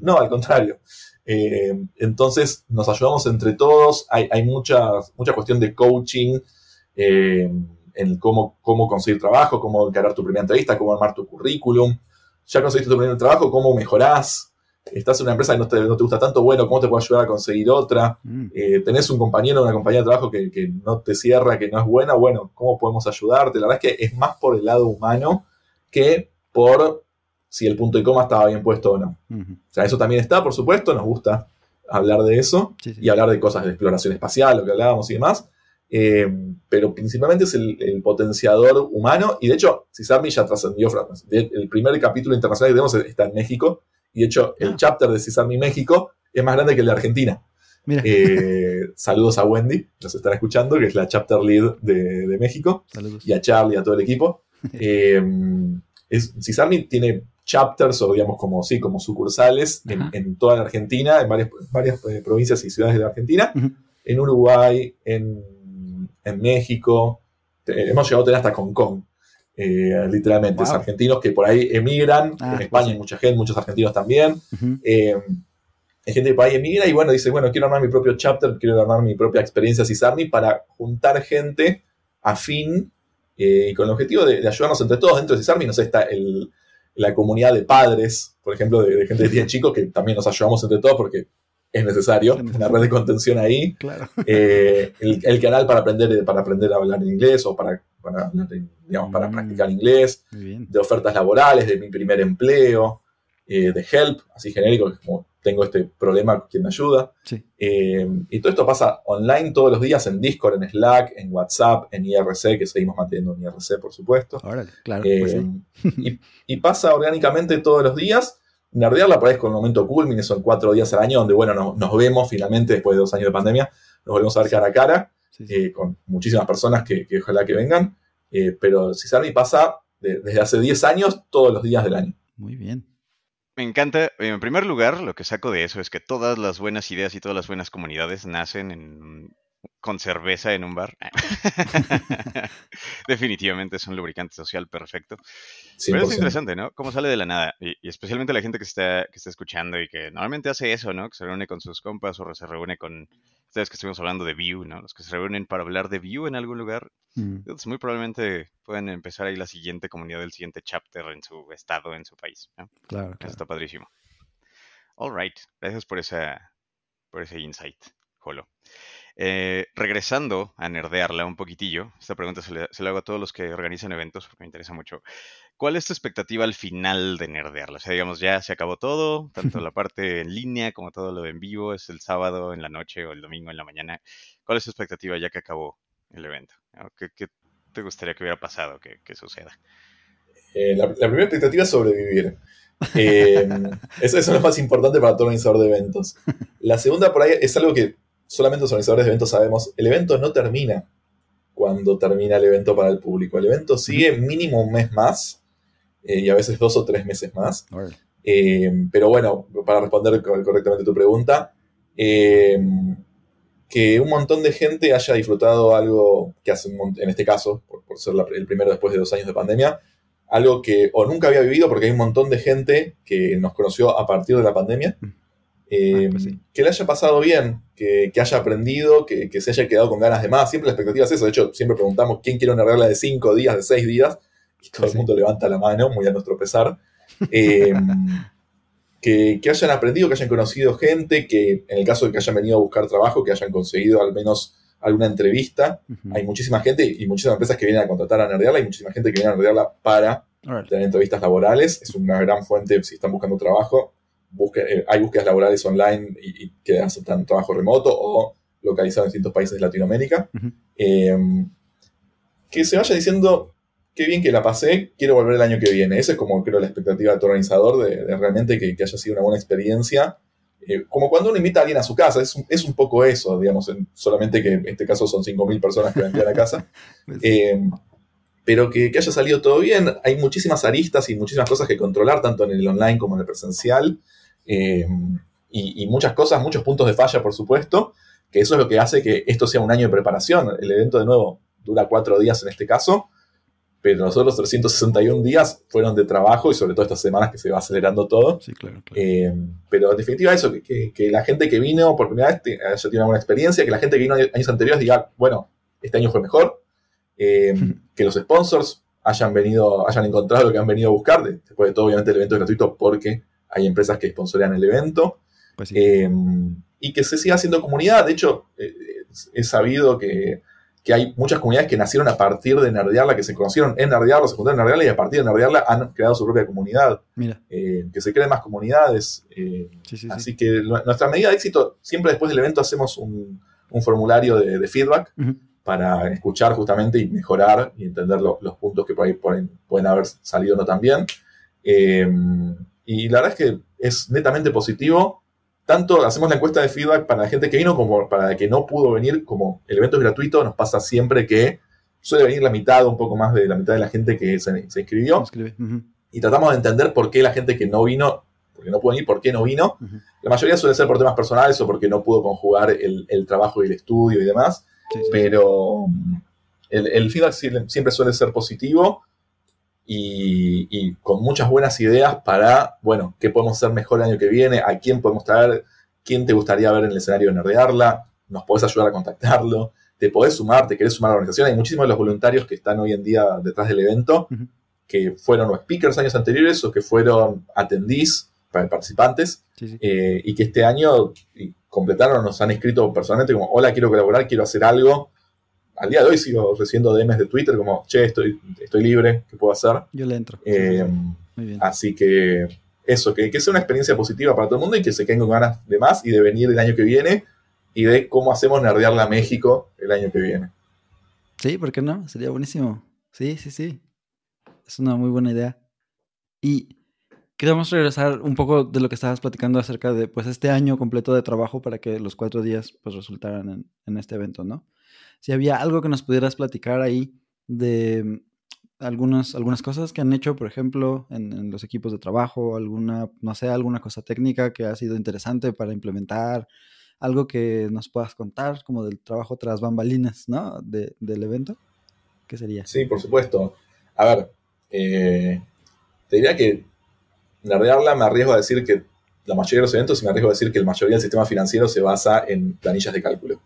No, al contrario. Eh, entonces nos ayudamos entre todos, hay, hay mucha, mucha cuestión de coaching, eh, en cómo, cómo conseguir trabajo, cómo encarar tu primera entrevista, cómo armar tu currículum. Ya conseguiste tu primer trabajo, cómo mejorás. Estás en una empresa que no te, no te gusta tanto, bueno, ¿cómo te puedo ayudar a conseguir otra? Mm, Eh, tenés un compañero, una compañía de trabajo que, que no te cierra, que no es buena, bueno, ¿cómo podemos ayudarte? La verdad es que es más por el lado humano que por si el punto y coma estaba bien puesto o no. O sea, eso también está, por supuesto, nos gusta hablar de eso Sí, sí. y hablar de cosas de exploración espacial, lo que hablábamos y demás. Eh, pero principalmente es el, el potenciador humano. Y de hecho, Cisarmi ya trascendió. De- El primer capítulo internacional que tenemos está en México. Y de hecho, el Ah. chapter de Cisarmi México es más grande que el de Argentina. Eh, saludos a Wendy, nos están escuchando, que es la chapter lead de, de México, saludos. y a Charlie, a todo el equipo. Eh, es, Cisarmi tiene chapters o digamos como sí, como sucursales en, toda la Argentina, en varias, varias eh, provincias y ciudades de la Argentina, en Uruguay, en, en México, te- hemos llegado a tener hasta Hong Kong. eh, literalmente, es Wow. argentinos que por ahí emigran, Ah, en España sí. hay mucha gente, muchos argentinos también, eh, hay gente que por ahí emigra y bueno, dice, bueno, quiero armar mi propio chapter, quiero armar mi propia experiencia CISARMI para juntar gente afín eh, y con el objetivo de, de ayudarnos entre todos dentro de CISARMI. No sé, está el- la comunidad de padres, por ejemplo, de, de gente que tiene chicos, que también nos ayudamos entre todos porque es necesario, Es una red de contención ahí. Claro. Eh, el, el canal para aprender, para aprender a hablar inglés o para, para, digamos, para Mm. practicar inglés de ofertas laborales, de mi primer empleo, eh, de help, así genérico, que es como tengo este problema, ¿quién me ayuda? Sí. Eh, y todo esto pasa online todos los días en Discord, en Slack, en WhatsApp, en IRC, que seguimos manteniendo en IRC, por supuesto. Órale, claro. Pues sí. y, y pasa orgánicamente todos los días. Nerdearla por ahí es con el momento culmine, son cuatro días al año donde, bueno, nos, nos vemos finalmente después de dos años de pandemia, nos volvemos a ver cara a cara Sí, sí. eh, con muchísimas personas que, que ojalá que vengan, eh, pero Cisarmi pasa de- desde hace 10 años todos los días del año. Muy bien. Me encanta. En primer lugar, lo que saco de eso es que todas las buenas ideas y todas las buenas comunidades nacen en- con cerveza en un bar. Definitivamente es un lubricante social perfecto. Pero es 100%. interesante, ¿no? Cómo sale de la nada. Y, y especialmente la gente que está, que está escuchando y que normalmente hace eso, ¿no? Que se reúne con sus compas o se reúne con... Ustedes que estuvimos hablando de View, ¿no? Los que se reúnen para hablar de View en algún lugar. Mm, Entonces, muy probablemente pueden empezar ahí la siguiente comunidad del siguiente chapter en su estado, en su país. ¿no? Claro, Eso está padrísimo. All right. Gracias por, esa, por ese insight, Jolo. Eh, regresando a nerdearla un poquitillo, esta pregunta se le, se la hago a todos los que organizan eventos porque me interesa mucho. ¿Cuál es tu expectativa al final de nerdearla? O sea, digamos, ya se acabó todo, tanto la parte en línea como todo lo de en vivo, es el sábado en la noche o el domingo en la mañana. ¿Cuál es tu expectativa ya que acabó el evento? ¿Qué, qué te gustaría que hubiera pasado, que, que suceda? Eh, la, la primera expectativa es sobrevivir. Eh, eso, eso es lo más importante para todo organizador de eventos. La segunda por ahí es algo que solamente los organizadores de eventos sabemos. El evento no termina cuando termina el evento para el público. El evento sigue mínimo un mes más eh, y a veces dos o tres meses más. Eh, pero bueno, para responder co- correctamente tu pregunta, eh, que un montón de gente haya disfrutado algo que hace, un en este caso, por, por ser la- el primero después de dos años de pandemia, algo que o nunca había vivido porque hay un montón de gente que nos conoció a partir de la pandemia, eh, Ah, pues sí. que le haya pasado bien, que, que haya aprendido, que, que se haya quedado con ganas de más. Siempre la expectativa es eso. De hecho, siempre preguntamos quién quiere una regla de cinco días, de seis días, y todo Sí. el mundo levanta la mano, muy a nuestro pesar. Eh, que, que hayan aprendido, que hayan conocido gente, que en el caso de que hayan venido a buscar trabajo, que hayan conseguido al menos alguna entrevista. Hay muchísima gente y muchísimas empresas que vienen a contratar a Nerdearla y muchísima gente que viene a Nerdearla para tener entrevistas laborales. Es una gran fuente si están buscando trabajo. Busque- eh, hay búsquedas laborales online y, y que aceptan trabajo remoto o localizado en distintos países de Latinoamérica. Eh, que se vaya diciendo, qué bien que la pasé, quiero volver el año que viene. Esa es como creo la expectativa de tu organizador, de, de realmente que, que haya sido una buena experiencia. Eh, como cuando uno invita a alguien a su casa, es un, es un poco eso, digamos, en- solamente que en este caso son 5.000 personas que vendrían a casa. Pues, Eh, pero que, que haya salido todo bien. Hay muchísimas aristas y muchísimas cosas que controlar, tanto en el online como en el presencial. Eh, y, y muchas cosas, muchos puntos de falla, por supuesto, que eso es lo que hace que esto sea un año de preparación. El evento, de nuevo, dura cuatro días en este caso, pero los otros 361 días fueron de trabajo y sobre todo estas semanas que se va acelerando todo. sí, claro, claro. Eh, pero en definitiva eso, que, que- que la gente que vino por primera vez haya tenido una buena experiencia, que la gente que vino años anteriores diga, bueno, este año fue mejor, eh, que los sponsors hayan venido, hayan encontrado lo que han venido a buscar. Después de todo, obviamente el evento es gratuito porque hay empresas que sponsorean el evento. Pues sí. Eh, y que se siga haciendo comunidad. De hecho, eh, he sabido que, que hay muchas comunidades que nacieron a partir de Nerdearla, que se conocieron en Nerdearla, se juntaron en Nerdearla y a partir de Nerdearla han creado su propia comunidad. Mira, Eh, que se creen más comunidades. eh, sí, sí, sí. Así que nuestra medida de éxito, siempre después del evento hacemos un, un formulario de, de feedback para escuchar justamente y mejorar y entender lo- los puntos que por ahí pueden, pueden haber salido no tan bien. Eh, y la verdad es que es netamente positivo. Tanto hacemos la encuesta de feedback para la gente que vino como para la que no pudo venir, como el evento es gratuito, nos pasa siempre que suele venir la mitad, un poco más de la mitad de la gente que se, se inscribió y tratamos de entender por qué la gente que no vino, porque no pudo venir, por qué no vino. La mayoría suele ser por temas personales o porque no pudo conjugar el, el trabajo y el estudio y demás, Sí, sí, sí. pero mm, el, el feedback sie- siempre suele ser positivo y, y con muchas buenas ideas para, bueno, qué podemos hacer mejor el año que viene, a quién podemos traer, quién te gustaría ver en el escenario de Nerdearla, nos podés ayudar a contactarlo, te podés sumar, te querés sumar a la organización. Hay muchísimos de los voluntarios que están hoy en día detrás del evento que fueron o speakers años anteriores o que fueron attendees, pa- participantes, Sí, sí. eh, y que este año completaron, nos han escrito personalmente como, hola, quiero colaborar, quiero hacer algo. Al día de hoy sigo recibiendo DMs de Twitter como, che, estoy, estoy libre, ¿qué puedo hacer? Yo le entro. Eh. Muy bien. así que eso, que, que sea una experiencia positiva para todo el mundo y que se queden con ganas de más y de venir el año que viene y de cómo hacemos nerdearla a México el año que viene. Sí, ¿por qué no? Sería buenísimo. Sí, sí, sí. Es una muy buena idea. Y queríamos regresar un poco de lo que estabas platicando acerca de pues este año completo de trabajo para que los cuatro días pues resultaran en, en este evento, ¿no? Si había algo que nos pudieras platicar ahí de algunas, algunas cosas que han hecho, por ejemplo, en, en los equipos de trabajo, alguna, no sé, alguna cosa técnica que ha sido interesante para implementar, algo que nos puedas contar como del trabajo tras bambalinas, ¿no? De- del evento. ¿Qué sería? Sí, por supuesto. A ver, eh, te diría que nerdearla me arriesgo a decir que la mayoría de los eventos y me arriesgo a decir que la mayoría del sistema financiero se basa en planillas de cálculo.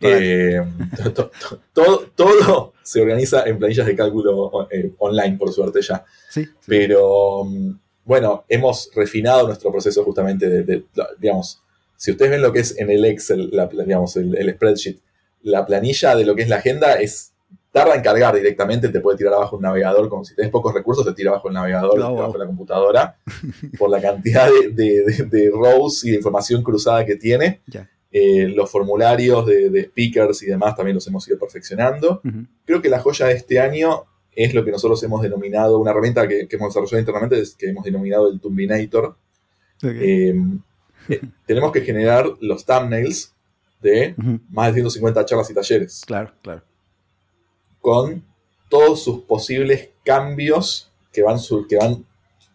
Eh, to- to- to- todo, se organiza en planillas de cálculo eh, online, por suerte ya. Sí. sí. Pero mm, bueno, hemos refinado nuestro proceso justamente de, de- digamos, si ustedes ven lo que es en el Excel, la- digamos, el, el spreadsheet, la planilla de lo que es la agenda es tarda en cargar directamente, te puede tirar abajo un navegador, como si tenés pocos recursos, te tira abajo el navegador, wow. abajo la computadora, por la cantidad de, rows y de información cruzada que tiene. Ya. Eh, los formularios de, de speakers y demás también los hemos ido perfeccionando. Creo que la joya de este año es lo que nosotros hemos denominado, una herramienta que, que hemos desarrollado internamente, es que hemos denominado el Tumbinator. Eh, eh, tenemos que generar los thumbnails de más de 150 charlas y talleres, Claro, claro. con todos sus posibles cambios que van, sur- que van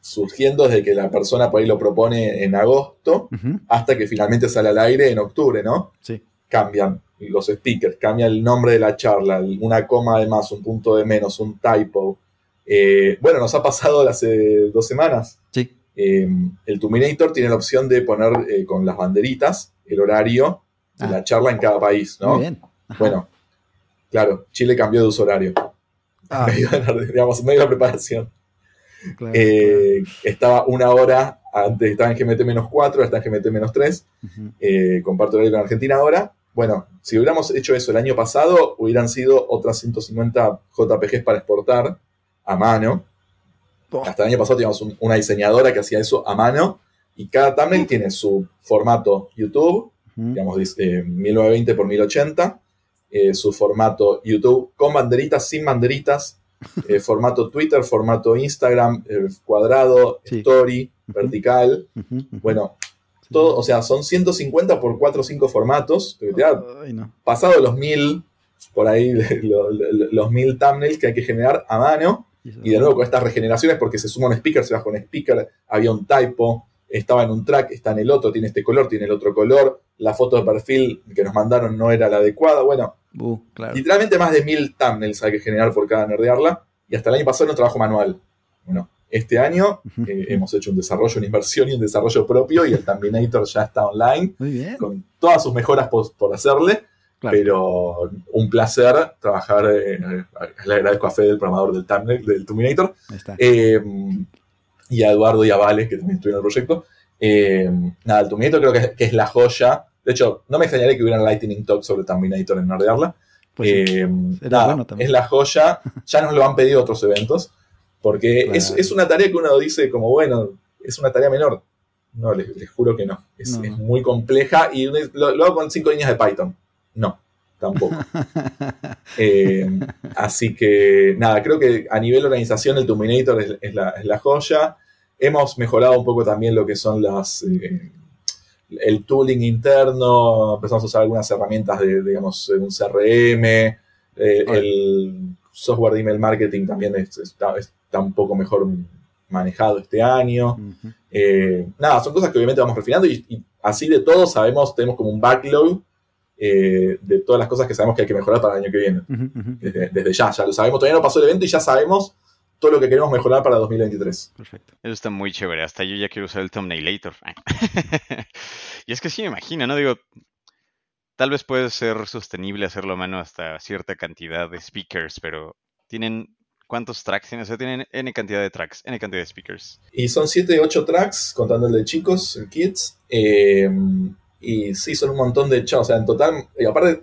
surgiendo desde que la persona por ahí lo propone en agosto hasta que finalmente sale al aire en octubre, ¿no? Sí. cambian los speakers, cambia el nombre de la charla, una coma de más, un punto de menos, un typo. Eh, bueno, nos ha pasado hace dos semanas. Sí. Eh, el Tuminator tiene la opción de poner eh, con las banderitas el horario de Ah. la charla en cada país, ¿no? Muy bien. Ajá. Bueno, claro, Chile cambió de uso horario. Ah, Medio de la- digamos, medio de la preparación. Claro, Eh, Estaba una hora, antes estaba en GMT menos 4, está en GMT menos 3 claro. Ujú. eh, comparto horario con Argentina ahora. Bueno, si hubiéramos hecho eso el año pasado, hubieran sido otras 150 JPGs para exportar a mano. Oh, Hasta el año pasado teníamos un- una diseñadora que hacía eso a mano. Y cada thumbnail tiene su formato YouTube, ujú. digamos, dis- eh, 1920 x 1080, eh, su formato YouTube con banderitas, sin banderitas, eh, formato Twitter, formato Instagram, eh, cuadrado, Sí. story, vertical. Bueno, Sí. todo, o sea, son 150 por 4 o 5 formatos. da Ay, no. pasado los 1000, por ahí, lo- lo- los 1000 thumbnails que hay que generar a mano. Y de nuevo con estas regeneraciones, porque se suma un speaker, se baja un speaker, había un typo, estaba en un track, está en el otro, tiene este color, tiene el otro color. La foto de perfil que nos mandaron no era la adecuada. Bueno, Uh, claro. literalmente más de 1000 thumbnails hay que generar por cada nerdearla. Y hasta el año pasado era un trabajo manual. Bueno, este año eh, hemos hecho un desarrollo, una inversión y un desarrollo propio y el Terminator ya está online Muy bien. con todas sus mejoras por, por hacerle. Pero un placer trabajar. Eh, le agradezco a Fede, el programador del thumbnail, del Terminator. Eh, y a Eduardo y a Vale, que también estuvieron en el proyecto. Eh, nada, el Terminator creo que es, la joya. De hecho, no me extrañaría que hubiera un Lightning Talk sobre Terminator en Nordearla. Pues es la joya. Ya nos lo han pedido otros eventos. Porque es, una tarea que uno dice como, bueno, es una tarea menor. No, les, juro que no. Es, muy compleja y lo, hago con cinco líneas de Python. No, tampoco. Eh, así que, nada, creo que a nivel organización el Terminator es, la, joya. Hemos mejorado un poco también lo que son las... Eh, el tooling interno, empezamos a usar algunas herramientas de, digamos, un CRM, eh, el software de email marketing también está, un poco mejor manejado este año. nada, son cosas que obviamente vamos refinando y, y, así de todo sabemos, tenemos como un backlog eh, de todas las cosas que sabemos que hay que mejorar para el año que viene. desde, ya, ya lo sabemos. Todavía no pasó el evento y ya sabemos todo lo que queremos mejorar para 2023. Perfecto. Eso está muy chévere. Hasta yo ya quiero usar el thumbnailator. y es que sí me imagino, ¿no? Digo, tal vez puede ser sostenible hacerlo a mano hasta cierta cantidad de speakers, pero tienen ¿Cuántos tracks tienen? O sea, tienen N cantidad de tracks, N cantidad de speakers. Y son 7, 8 tracks, contando el de chicos, el kids. Eh, y sí, son un montón de chavos. O sea, en total, y aparte,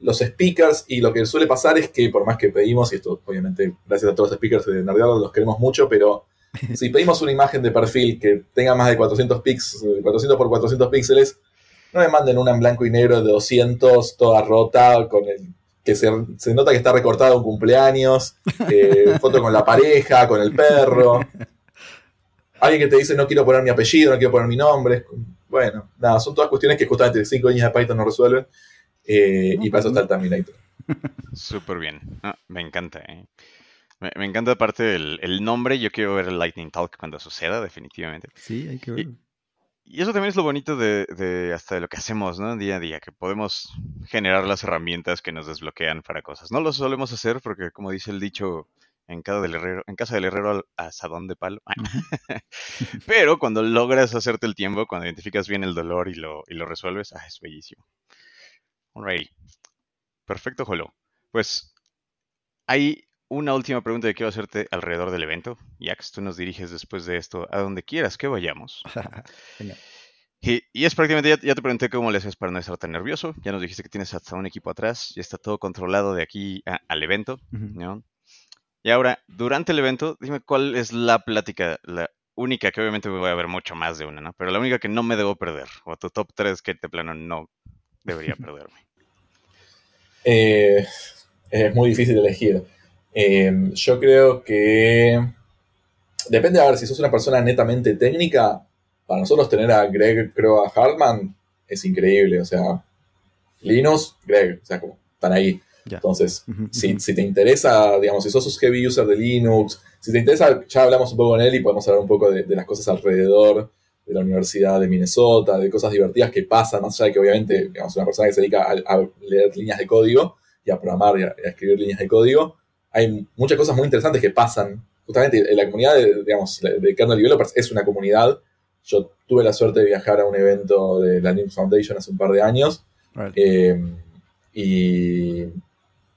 los speakers y lo que suele pasar es que por más que pedimos, y esto obviamente gracias a todos los speakers de Nerdeado los queremos mucho, pero si pedimos una imagen de perfil que tenga más de 400 píxeles, 400 por 400 píxeles, no me manden una en blanco y negro de 200, toda rota, con el que se, nota que está recortado un cumpleaños, eh, foto con la pareja, con el perro. Alguien que te dice no quiero poner mi apellido, no quiero poner mi nombre bueno, nada, son todas cuestiones que justamente cinco líneas de Python no resuelven. Eh, y eso está el Terminator. Súper bien. Ah, me encanta. Eh. Me, encanta aparte del el nombre. Yo quiero ver el Lightning Talk cuando suceda, definitivamente. Sí, hay que verlo. Y, eso también es lo bonito de, de, hasta de lo que hacemos, ¿no? Día a día, que podemos generar las herramientas que nos desbloquean para cosas. No lo solemos hacer porque, como dice el dicho, en casa del herrero, en casa del herrero al asadón de palo. Pero cuando logras hacerte el tiempo, cuando identificas bien el dolor y lo, y lo resuelves, ah, es bellísimo. Alright. Perfecto, Jolo. Pues hay una última pregunta que quiero hacerte alrededor del evento. Yax, tú nos diriges después de esto a donde quieras que vayamos. y, es prácticamente, ya, te pregunté cómo le haces para no estar tan nervioso. Ya nos dijiste que tienes hasta un equipo atrás. Ya está todo controlado de aquí al evento. ¿no? Y ahora, durante el evento, dime cuál es la plática, la única, que obviamente voy a ver mucho más de una, ¿no? Pero la única que no me debo perder, o tu top 3 que te plano no debería perderme. Eh, es muy difícil elegir. Eh, yo creo que depende, a ver, si sos una persona netamente técnica, para nosotros tener a Greg, creo, a Hartman, es increíble. O sea, Linus, Greg, o sea, como están ahí. Entonces, si, te interesa, digamos, si sos un heavy user de Linux, si te interesa, ya hablamos un poco con él y podemos hablar un poco de, las cosas alrededor de la Universidad de Minnesota, de cosas divertidas que pasan, más allá de que obviamente, digamos, una persona que se dedica a, leer líneas de código y a programar y a, escribir líneas de código, hay muchas cosas muy interesantes que pasan. Justamente en la comunidad de, digamos, de kernel developers es una comunidad. Yo tuve la suerte de viajar a un evento de la Linux Foundation hace un par de años. Eh, y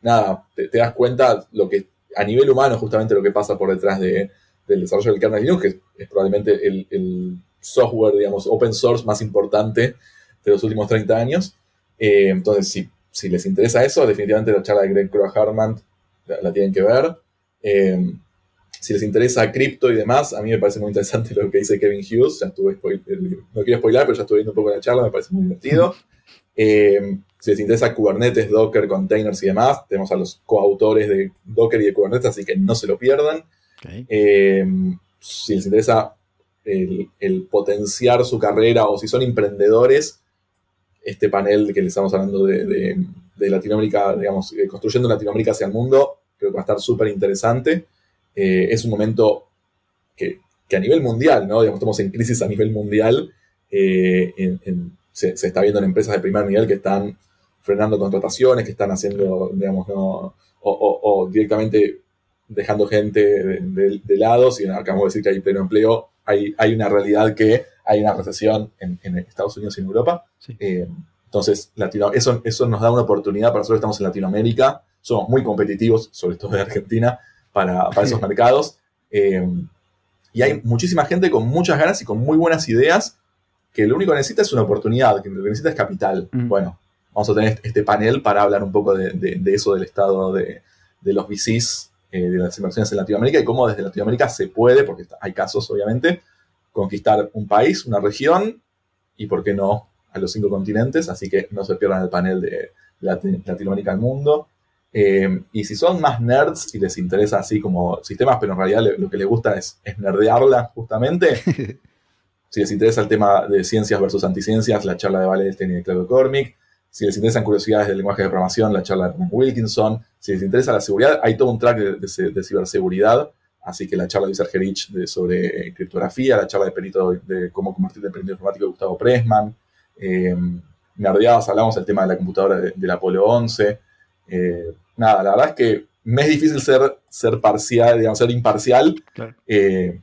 nada, te, das cuenta lo que a nivel humano justamente lo que pasa por detrás de, del desarrollo del kernel Linux, que es, probablemente el, software, digamos, open source más importante de los últimos 30 años. Eh, entonces, si, si, les interesa eso, definitivamente la charla de Greg Crow Harman la, tienen que ver. Eh, si les interesa cripto y demás, a mí me parece muy interesante lo que dice Kevin Hughes. Ya estuve no quiero spoiler, pero ya estuve viendo un poco la charla, me parece muy divertido. Eh, si les interesa Kubernetes, Docker, containers y demás, tenemos a los coautores de Docker y de Kubernetes, así que no se lo pierdan. Eh, si les interesa el, potenciar su carrera o si son emprendedores, este panel que les estamos hablando de, Latinoamérica, digamos, eh, construyendo Latinoamérica hacia el mundo, creo que va a estar súper interesante. Eh, es un momento que, a nivel mundial, ¿no? Digamos, estamos en crisis a nivel mundial. se, se, está viendo en empresas de primer nivel que están frenando contrataciones, que están haciendo, digamos, o, directamente dejando gente de, lado, si acabamos de decir que hay pleno empleo, hay, hay una realidad que hay una recesión en, Estados Unidos y en Europa. Eh, Entonces, Latino, eso, eso nos da una oportunidad para nosotros estamos en Latinoamérica, somos muy competitivos, sobre todo en Argentina, para, para esos mercados. Eh, y hay muchísima gente con muchas ganas y con muy buenas ideas que lo único que necesita es una oportunidad, que lo que necesita es capital. Mm. Bueno, vamos a tener este panel para hablar un poco de, de- de eso, del estado de, de los VCs, eh, de las inversiones en Latinoamérica y cómo desde Latinoamérica se puede, porque hay casos obviamente, conquistar un país, una región y, ¿por qué no?, a los cinco continentes. Así que no se pierdan el panel de Lati- Latinoamérica al mundo. Eh, y si son más nerds y les interesa así como sistemas, pero en realidad le- lo que les gusta es, es nerdearla justamente, si les interesa el tema de ciencias versus anticiencias, la charla de Vale y de Claudio Cormick. Si les interesan curiosidades del lenguaje de programación, la charla de Ron Wilkinson. Si les interesa la seguridad, hay todo un track de, de- de ciberseguridad. Así que la charla de Serge Rich de, sobre criptografía, la charla de perito de cómo convertirte en perito informático de Gustavo Pressman. Eh, nerdeadas, hablamos del tema de la computadora de- del Apolo 11. Eh, nada, la verdad es que me es difícil ser, ser parcial, digamos, ser imparcial. Claro. Eh,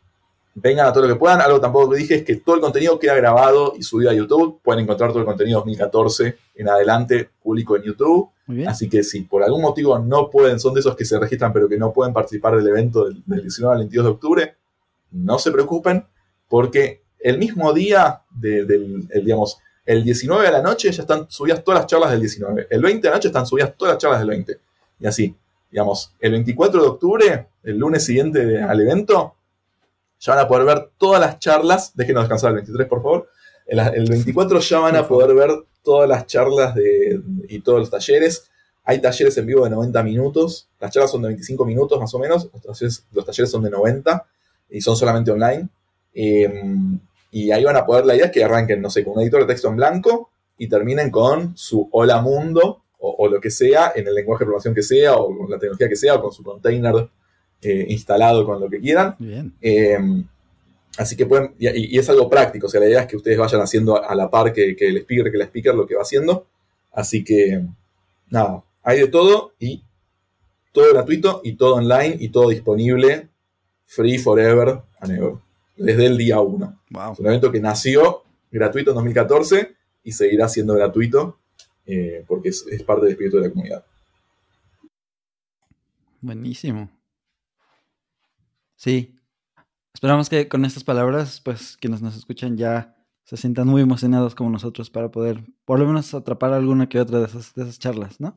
vengan a todo lo que puedan. Algo tampoco que dije es que todo el contenido queda grabado y subido a YouTube. Pueden encontrar todo el contenido 2014 en adelante público en YouTube. Así que si por algún motivo no pueden, son de esos que se registran pero que no pueden participar del evento del, del 19 al 22 de octubre, no se preocupen porque el mismo día de- del, el, digamos, el 19 a la noche ya están subidas todas las charlas del 19. El 20 a la noche están subidas todas las charlas del 20. Y así, digamos, el 24 de octubre, el lunes siguiente al evento, ya van a poder ver todas las charlas. Déjenos descansar el 23, por favor. El, el 24 ya van a poder ver todas las charlas de, y todos los talleres. Hay talleres en vivo de 90 minutos. Las charlas son de 25 minutos más o menos. Los talleres, los talleres son de 90 y son solamente online. Eh, y ahí van a poder, la idea es que arranquen, no sé, con un editor de texto en blanco y terminen con su hola mundo o, o lo que sea, en el lenguaje de programación que sea, o con la tecnología que sea, o con su container eh, instalado con lo que quieran. Bien. Eh, así que pueden, y, y es algo práctico, o sea, la idea es que ustedes vayan haciendo a la par que, que el speaker, que la speaker lo que va haciendo. Así que, nada, hay de todo y todo gratuito y todo online y todo disponible, free forever and ever, desde el día 1. Wow. Es un evento que nació gratuito en 2014 y seguirá siendo gratuito eh, porque es, es parte del espíritu de la comunidad. Buenísimo. Sí. Esperamos que con estas palabras, pues quienes nos escuchan ya se sientan muy emocionados como nosotros para poder por lo menos atrapar alguna que otra de esas, de esas charlas, ¿no?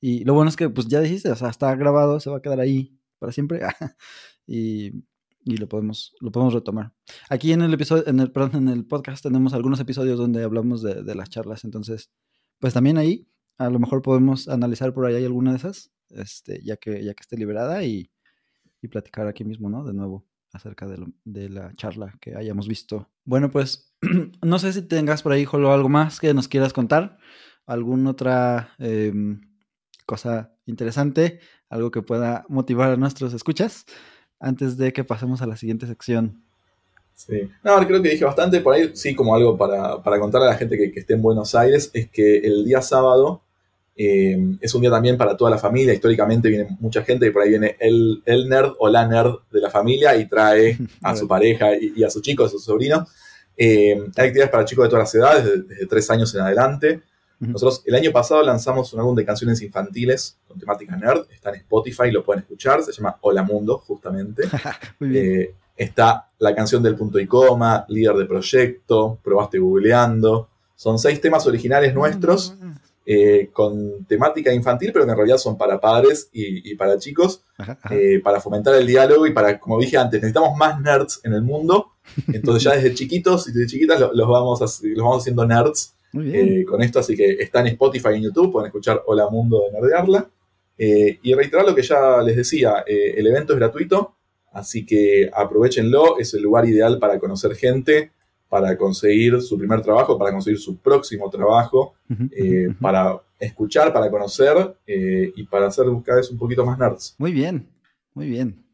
Y lo bueno es que pues ya dijiste, o sea, está grabado, se va a quedar ahí para siempre y, y lo podemos lo podemos retomar. Aquí en el episodio, en el, perdón, en el podcast tenemos algunos episodios donde hablamos de, de las charlas, entonces pues también ahí a lo mejor podemos analizar por ahí alguna de esas, este, ya que ya que esté liberada y, y platicar aquí mismo, ¿no? De nuevo acerca de, lo- de la charla que hayamos visto. Bueno, pues no sé si tengas por ahí, Jolo, algo más que nos quieras contar, alguna otra em, cosa interesante, algo que pueda motivar a nuestros escuchas antes de que pasemos a la siguiente sección. Sí. No, creo que dije bastante. Por ahí, sí, como algo para, para contar a la gente que, que esté en Buenos Aires, es que el día sábado eh, es un día también para toda la familia. Históricamente viene mucha gente y por ahí viene el, el nerd o la nerd de la familia y trae a su pareja y, y a sus chicos, a sus sobrinos. Eh, hay actividades para chicos de todas las edades, desde, desde tres años en adelante. Nosotros el año pasado lanzamos un álbum de canciones infantiles con temática nerd. Está en Spotify, lo pueden escuchar. Se llama Hola Mundo, justamente. Muy bien. Eh, está la canción del punto y coma, líder de proyecto, probaste googleando. Son seis temas originales nuestros eh, con temática infantil, pero que en realidad son para padres y, y para chicos, Ajá, ajá. eh, para fomentar el diálogo y para, como dije antes, necesitamos más nerds en el mundo. Entonces ya desde chiquitos y desde chiquitas lo- los, vamos, a- los vamos haciendo nerds eh, con esto, así que está en Spotify y en YouTube, pueden escuchar Hola Mundo de Nerdearla. Y reiterar lo que ya les decía, el evento es gratuito, así que aprovechenlo, es el lugar ideal para conocer gente, para conseguir su primer trabajo, para conseguir su próximo trabajo, eh, para escuchar, para conocer eh, y para ser cada vez un poquito más nerds. Muy bien. Muy bien.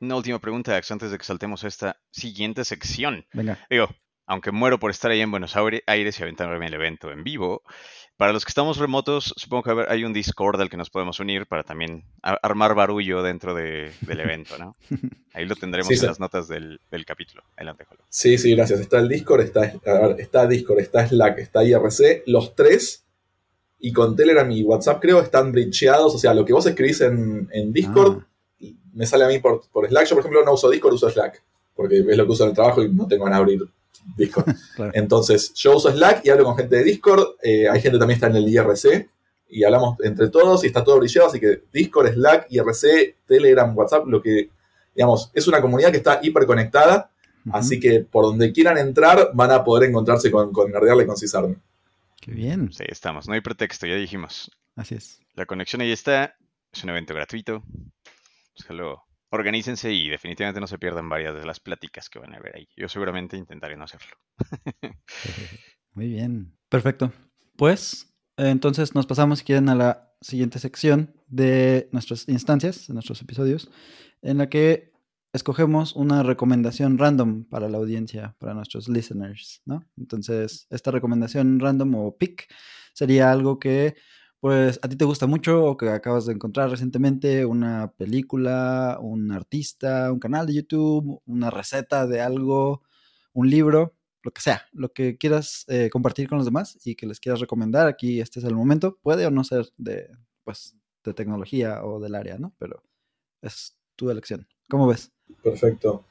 Una última pregunta, Ax, antes de que saltemos a esta siguiente sección. Venga. Digo, aunque muero por estar ahí en Buenos Aires y aventarme el evento en vivo, para los que estamos remotos, supongo que hay un Discord al que nos podemos unir para también armar barullo dentro del evento, ¿no? Ahí lo tendremos en las notas del, capítulo. Adelante, Sí, sí, gracias. Está el Discord, está, está Discord, está Slack, está IRC. Los tres y con Telegram y WhatsApp creo están bridgeados. O sea, lo que vos escribís en, Discord ah. me sale a mí por, por Slack. Yo, por ejemplo, no uso Discord, uso Slack. Porque es lo que uso en el trabajo y no tengo en abrir Discord. Entonces, yo uso Slack y hablo con gente de Discord. Eh, hay gente también está en el IRC y hablamos entre todos y está todo brillado. Así que Discord, Slack, IRC, Telegram, WhatsApp, lo que, digamos, es una comunidad que está hiperconectada. Así que por donde quieran entrar van a poder encontrarse con, con Nerdearle y con Cisarme. Qué bien. Sí, estamos. No hay pretexto, ya dijimos. Así es. La conexión ahí está. Es un evento gratuito. Solo organícense y definitivamente no se pierdan varias de las pláticas que van a ver ahí. Yo seguramente intentaré no hacerlo. Muy bien, perfecto. Pues entonces nos pasamos, si quieren, a la siguiente sección de nuestras instancias, de nuestros episodios, en la que escogemos una recomendación random para la audiencia, para nuestros listeners, ¿no? Entonces, esta recomendación random o pick sería algo que pues a ti te gusta mucho o que acabas de encontrar recientemente una película, un artista, un canal de YouTube, una receta de algo, un libro, lo que sea, lo que quieras eh, compartir con los demás y que les quieras recomendar, aquí este es el momento, puede o no ser de, pues, de tecnología o del área, ¿no? Pero es tu elección. ¿Cómo ves? Perfecto.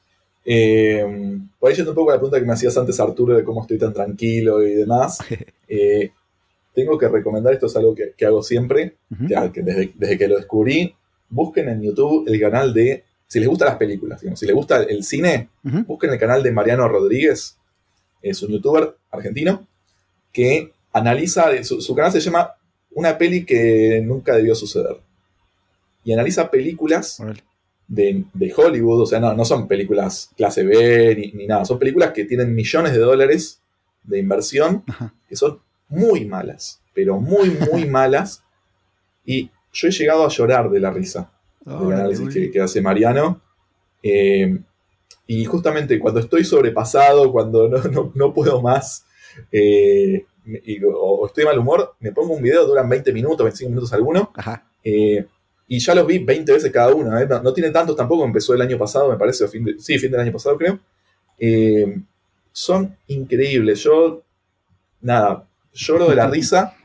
Eh, por ahí yendo un poco a la pregunta que me hacías antes, Arturo, de cómo estoy tan tranquilo y demás. Eh, tengo que recomendar, esto es algo que, hago siempre, que desde, que lo descubrí, busquen en YouTube el canal de, si les gustan las películas, si les gusta el cine, busquen el canal de Mariano Rodríguez, es un youtuber argentino, que analiza, su, canal se llama Una peli que nunca debió suceder. Y analiza películas de, Hollywood, o sea, no, no son películas clase B ni, ni, nada, son películas que tienen millones de dólares de inversión, que son muy malas, pero muy, muy malas. Y yo he llegado a llorar de la risa del análisis que, hace Mariano. Eh, y justamente cuando estoy sobrepasado, cuando no, puedo más, eh, o estoy de mal humor, me pongo un video, duran 20 minutos, 25 minutos alguno. Eh, y ya los vi 20 veces cada uno. No, tiene tantos tampoco, empezó el año pasado, me parece, fin de, sí, fin del año pasado creo. son increíbles. Yo, nada, lloro de la risa.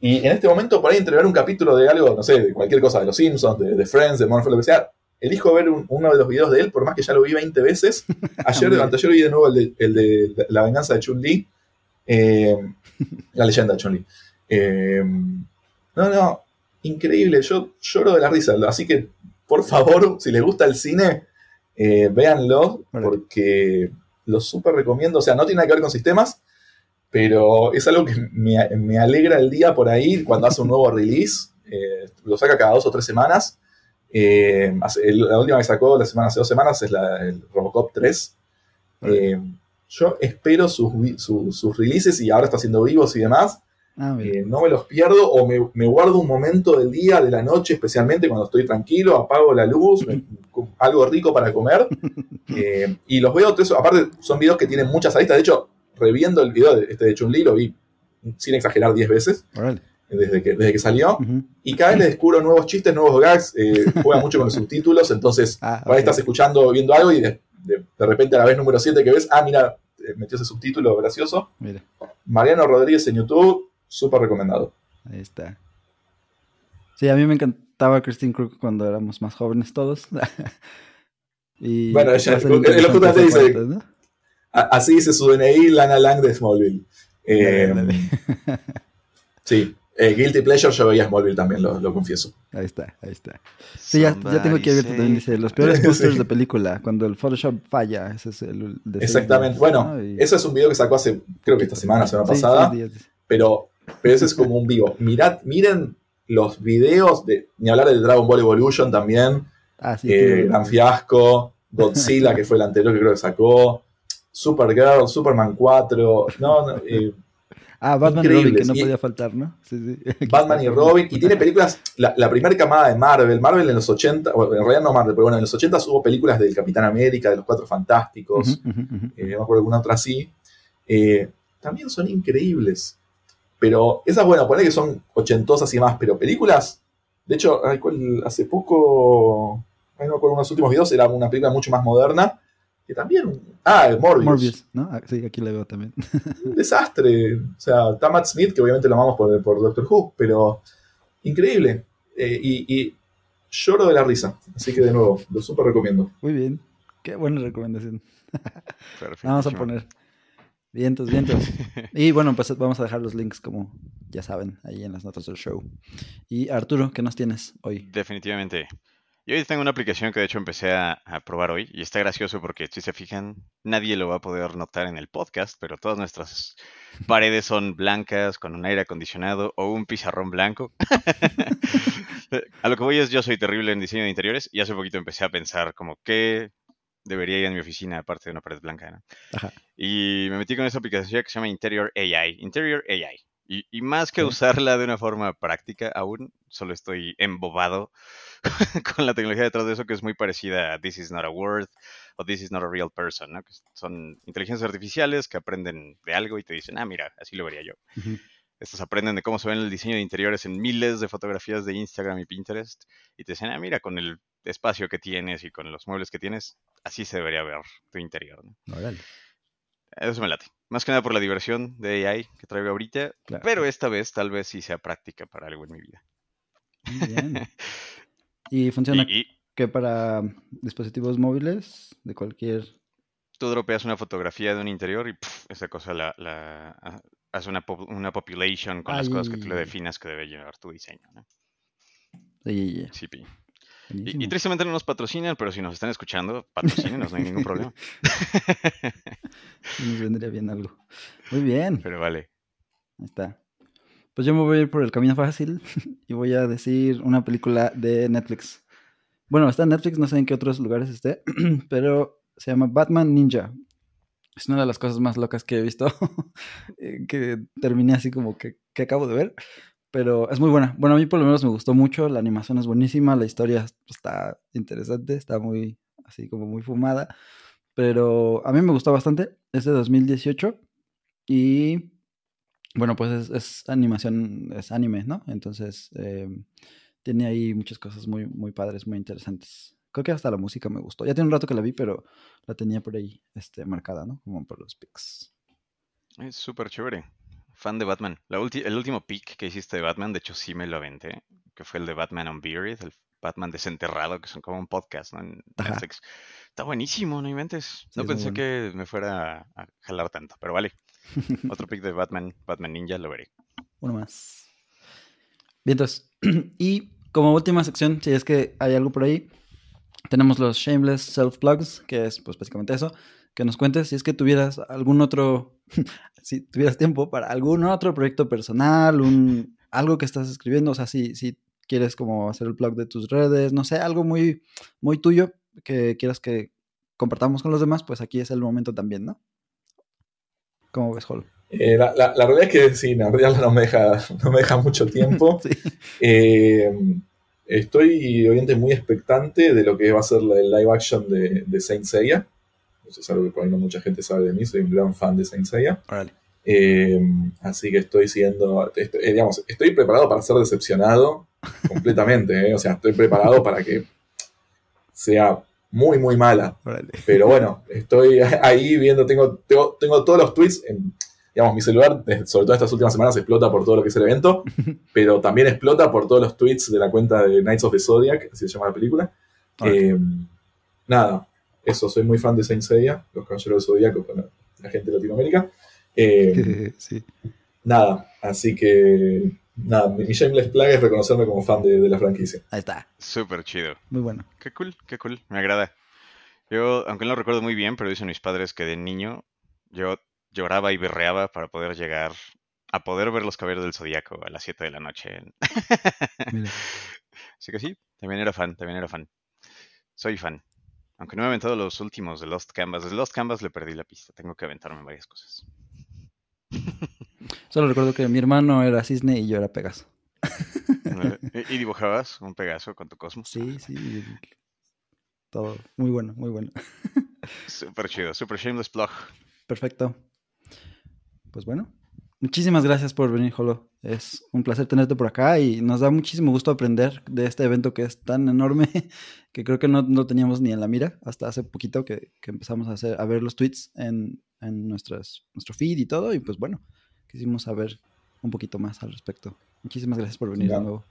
Y en este momento, por ahí entregar un capítulo de algo, no sé, de cualquier cosa, de los Simpsons, de, Friends, de Morphe, lo que sea, elijo ver uno de los videos de él, por más que ya lo vi 20 veces. Ayer, ayer vi de nuevo el de, La venganza de Chun-Li. Eh, la leyenda de Chun-Li. Eh, no, no, increíble. Yo lloro de la risa. Así que, por favor, si les gusta el cine, eh, véanlo, porque lo súper recomiendo. O sea, no tiene nada que ver con sistemas, pero es algo que me, alegra el día por ahí cuando hace un nuevo release. Eh, lo saca cada dos o tres semanas. Eh, la última que sacó la semana, hace dos semanas es la, el Robocop 3. Eh, yo espero sus, sus, releases y ahora está haciendo vivos y demás. Ah, no me los pierdo o me, guardo un momento del día, de la noche, especialmente cuando estoy tranquilo, apago la luz, algo rico para comer y los veo. Tres, aparte, son videos que tienen muchas aristas. De hecho, reviendo el video de, este de Chun-Li, lo vi sin exagerar 10 veces. Desde que, desde que salió. Y cada vez le descubro nuevos chistes, nuevos gags. Eh, juega mucho con los subtítulos. Entonces, ah, ahí estás escuchando, viendo algo y de, repente a la vez número 7 que ves, ah, mira, eh, metió ese subtítulo gracioso. Mariano Rodríguez en YouTube, súper recomendado. Ahí está. Sí, a mí me encantaba Christine Crook cuando éramos más jóvenes todos. y bueno, ella, el, el, dice, Así dice su DNI, Lana Lang de Smallville. Eh, sí, eh, Guilty Pleasure yo veía Smallville también, lo, confieso. Ahí está, ahí está. Sí, ya, tengo que abierto también, dice, los peores posters de película, cuando el Photoshop falla, ese es el... Exactamente, bueno, ese es un video que sacó hace, creo que esta semana, semana pasada, pero, pero ese es como un vivo. Mirad, miren los videos, de, ni hablar del Dragon Ball Evolution también, ah, sí, eh, Gran Fiasco, Godzilla, que fue el anterior que creo que sacó, Supergirl, Superman 4, no, no eh, Ah, Batman y Robin, que no podía faltar, ¿no? Sí, sí. Batman y Robin. Y tiene películas, la, primera camada de Marvel. Marvel en los 80, en realidad no Marvel, pero bueno, en los 80 hubo películas del Capitán América, de los Cuatro Fantásticos. Uh eh, no me acuerdo alguna otra así. eh, también son increíbles. Pero esas, bueno, poner que son ochentosas y más, pero películas, de hecho, hace poco, no me acuerdo, unos últimos videos, era una película mucho más moderna, que también, ah, Morbius. Morbius, ¿no? Ah, sí, aquí la veo también. Un desastre. O sea, está Matt Smith, que obviamente lo amamos por, por Doctor Who, pero increíble. Eh, y, lloro de la risa. Así que de nuevo, lo súper recomiendo. Muy bien. Qué buena recomendación. Vamos a poner. Vientos, vientos. Y bueno, pues vamos a dejar los links, como ya saben, ahí en las notas del show. Y Arturo, ¿qué nos tienes hoy? Definitivamente. Yo hoy tengo una aplicación que de hecho empecé a, probar hoy y está gracioso porque si se fijan, nadie lo va a poder notar en el podcast, pero todas nuestras paredes son blancas con un aire acondicionado o un pizarrón blanco. a lo que voy es, yo soy terrible en diseño de interiores y hace poquito empecé a pensar como qué debería ir en mi oficina aparte de una pared blanca. Y me metí con esa aplicación que se llama Interior AI. Interior AI. Y, más que usarla de una forma práctica aún, solo estoy embobado con la tecnología detrás de eso que es muy parecida a This is not a word o This is not a real person, ¿no? Que son inteligencias artificiales que aprenden de algo y te dicen, ah, mira, así lo vería yo. Estos aprenden de cómo se ven el diseño de interiores en miles de fotografías de Instagram y Pinterest y te dicen, ah, mira, con el espacio que tienes y con los muebles que tienes, así se debería ver tu interior. ¿no? Eso me late. Más que nada por la diversión de AI que traigo ahorita. Pero esta vez tal vez sí sea práctica para algo en mi vida. bien. ¿Y funciona que para dispositivos móviles de cualquier... Tú dropeas una fotografía de un interior y esa cosa la, hace una, una population con las cosas que tú le definas que debe llevar tu diseño. ¿no? Sí, sí. Y, tristemente no nos patrocinan, pero si nos están escuchando, patrocínenos, no hay ningún problema. nos vendría bien algo. Muy bien. Pero vale. Ahí está. Pues yo me voy a ir por el camino fácil y voy a decir una película de Netflix. Bueno, está en Netflix, no sé en qué otros lugares esté, pero se llama Batman Ninja. Es una de las cosas más locas que he visto, eh, que terminé así como que, que acabo de ver pero es muy buena. Bueno, a mí por lo menos me gustó mucho, la animación es buenísima, la historia está interesante, está muy, así como muy fumada, pero a mí me gustó bastante, es de 2018 y bueno, pues es, animación, es anime, ¿no? Entonces em, tiene ahí muchas cosas muy, muy padres, muy interesantes. Creo que hasta la música me gustó. Ya tiene un rato que la vi, pero la tenía por ahí este, marcada, ¿no? Como por los pics. Es súper chévere fan de Batman. el último pick que hiciste de Batman, de hecho sí me lo aventé, que fue el de Batman Unburied, el Batman desenterrado, que son como un podcast, ¿no? En Netflix. Está buenísimo, no inventes. No pensé que me fuera a jalar tanto, pero vale. Otro pick de Batman, Batman Ninja, lo veré. Uno más. Bien, entonces. y como última sección, si es que hay algo por ahí, tenemos los Shameless Self Plugs, que es pues básicamente eso que nos cuentes si es que tuvieras algún otro, si tuvieras tiempo para algún otro proyecto personal, un, algo que estás escribiendo, o sea, si, si quieres como hacer el blog de tus redes, no sé, algo muy, muy tuyo que quieras que compartamos con los demás, pues aquí es el momento también, ¿no? ¿Cómo ves, Hall? Eh, la, la, realidad es que sí, en realidad no me deja, no me deja mucho tiempo. eh, estoy obviamente muy expectante de lo que va a ser el live action de, de Saint Seiya. Eso es algo que por ahí no mucha gente sabe de mí, soy un gran fan de Saint Seiya. Eh, así que estoy siendo, estoy, eh, digamos, estoy preparado para ser decepcionado completamente, o sea, estoy preparado para que sea muy, muy mala. Pero bueno, estoy ahí viendo, tengo, tengo, tengo todos los tweets, en, digamos, mi celular, sobre todo estas últimas semanas, explota por todo lo que es el evento, pero también explota por todos los tweets de la cuenta de Knights of the Zodiac, así se llama la película. nada, eso, soy muy fan de Saint Seiya, los Caballeros del Zodíaco para la gente de Latinoamérica. Eh, sí. Nada, así que nada, mi, shameless plug es reconocerme como fan de, la franquicia. Ahí está. Súper chido. Muy bueno. Qué cool, qué cool, me agrada. Yo, aunque no lo recuerdo muy bien, pero dicen mis padres que de niño yo lloraba y berreaba para poder llegar a poder ver los caballeros del Zodíaco a las 7 de la noche. Así que sí, también era fan, también era fan. Soy fan. Aunque no me he aventado los últimos de Lost Canvas. De Lost Canvas le perdí la pista. Tengo que aventarme varias cosas. Solo recuerdo que mi hermano era cisne y yo era Pegaso. ¿Y dibujabas un Pegaso con tu cosmos? Sí, sí. Todo. Muy bueno, muy bueno. Súper chido. Super shameless plug. Perfecto. pues bueno, muchísimas gracias por venir, Jolo. Es un placer tenerte por acá y nos da muchísimo gusto aprender de este evento que es tan enorme que creo que no lo teníamos ni en la mira hasta hace poquito que, que empezamos a, hacer, a ver los tweets en, en nuestras, nuestro feed y todo. Y pues bueno, quisimos saber un poquito más al respecto. Muchísimas gracias por venir No, de nuevo.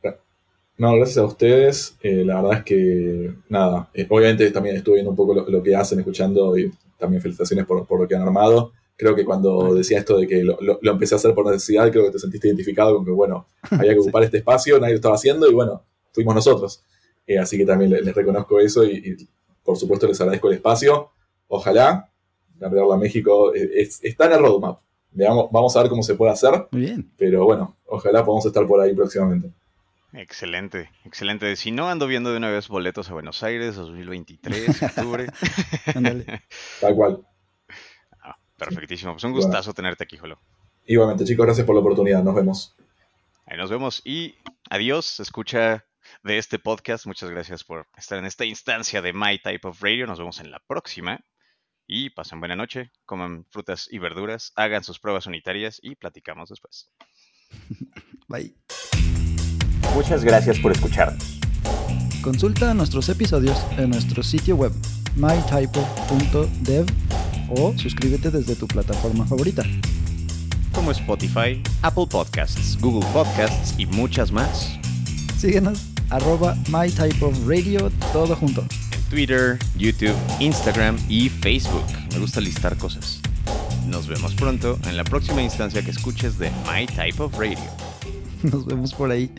No, gracias a ustedes. Eh, la verdad es que, nada, eh, obviamente también estuve viendo un poco lo, lo que hacen, escuchando y también felicitaciones por, por lo que han armado. Creo que cuando decía esto de que lo, lo- lo empecé a hacer por necesidad, creo que te sentiste identificado con que, bueno, había que Sí. ocupar este espacio, nadie lo estaba haciendo y, bueno, fuimos nosotros. Eh, así que también les, les reconozco eso y, y, por supuesto, les agradezco el espacio. Ojalá, Nerdearla México es- está en el roadmap. Veamos, vamos a ver cómo se puede hacer, Muy bien. pero bueno, ojalá podamos estar por ahí próximamente. Excelente, excelente. Si no, ando viendo de una vez boletos a Buenos Aires 2023, octubre. Ándale. Tal cual. Ah, perfectísimo. Pues un Bueno. gustazo tenerte aquí, Jolo. Igualmente, chicos, gracias por la oportunidad. Nos vemos. Ahí nos vemos y adiós. Escucha de este podcast. Muchas gracias por estar en esta instancia de My Type of Radio. Nos vemos en la próxima. Y pasen buena noche, coman frutas y verduras, hagan sus pruebas unitarias y platicamos después. Bye. Muchas gracias por escucharnos. Consulta nuestros episodios en nuestro sitio web mytypo.dev o suscríbete desde tu plataforma favorita. Como Spotify, Apple Podcasts, Google Podcasts y muchas más. Síguenos arroba mytypeofradio todo junto. Twitter, YouTube, Instagram y Facebook. Me gusta listar cosas. Nos vemos pronto en la próxima instancia que escuches de My Type of Radio. Nos vemos por ahí.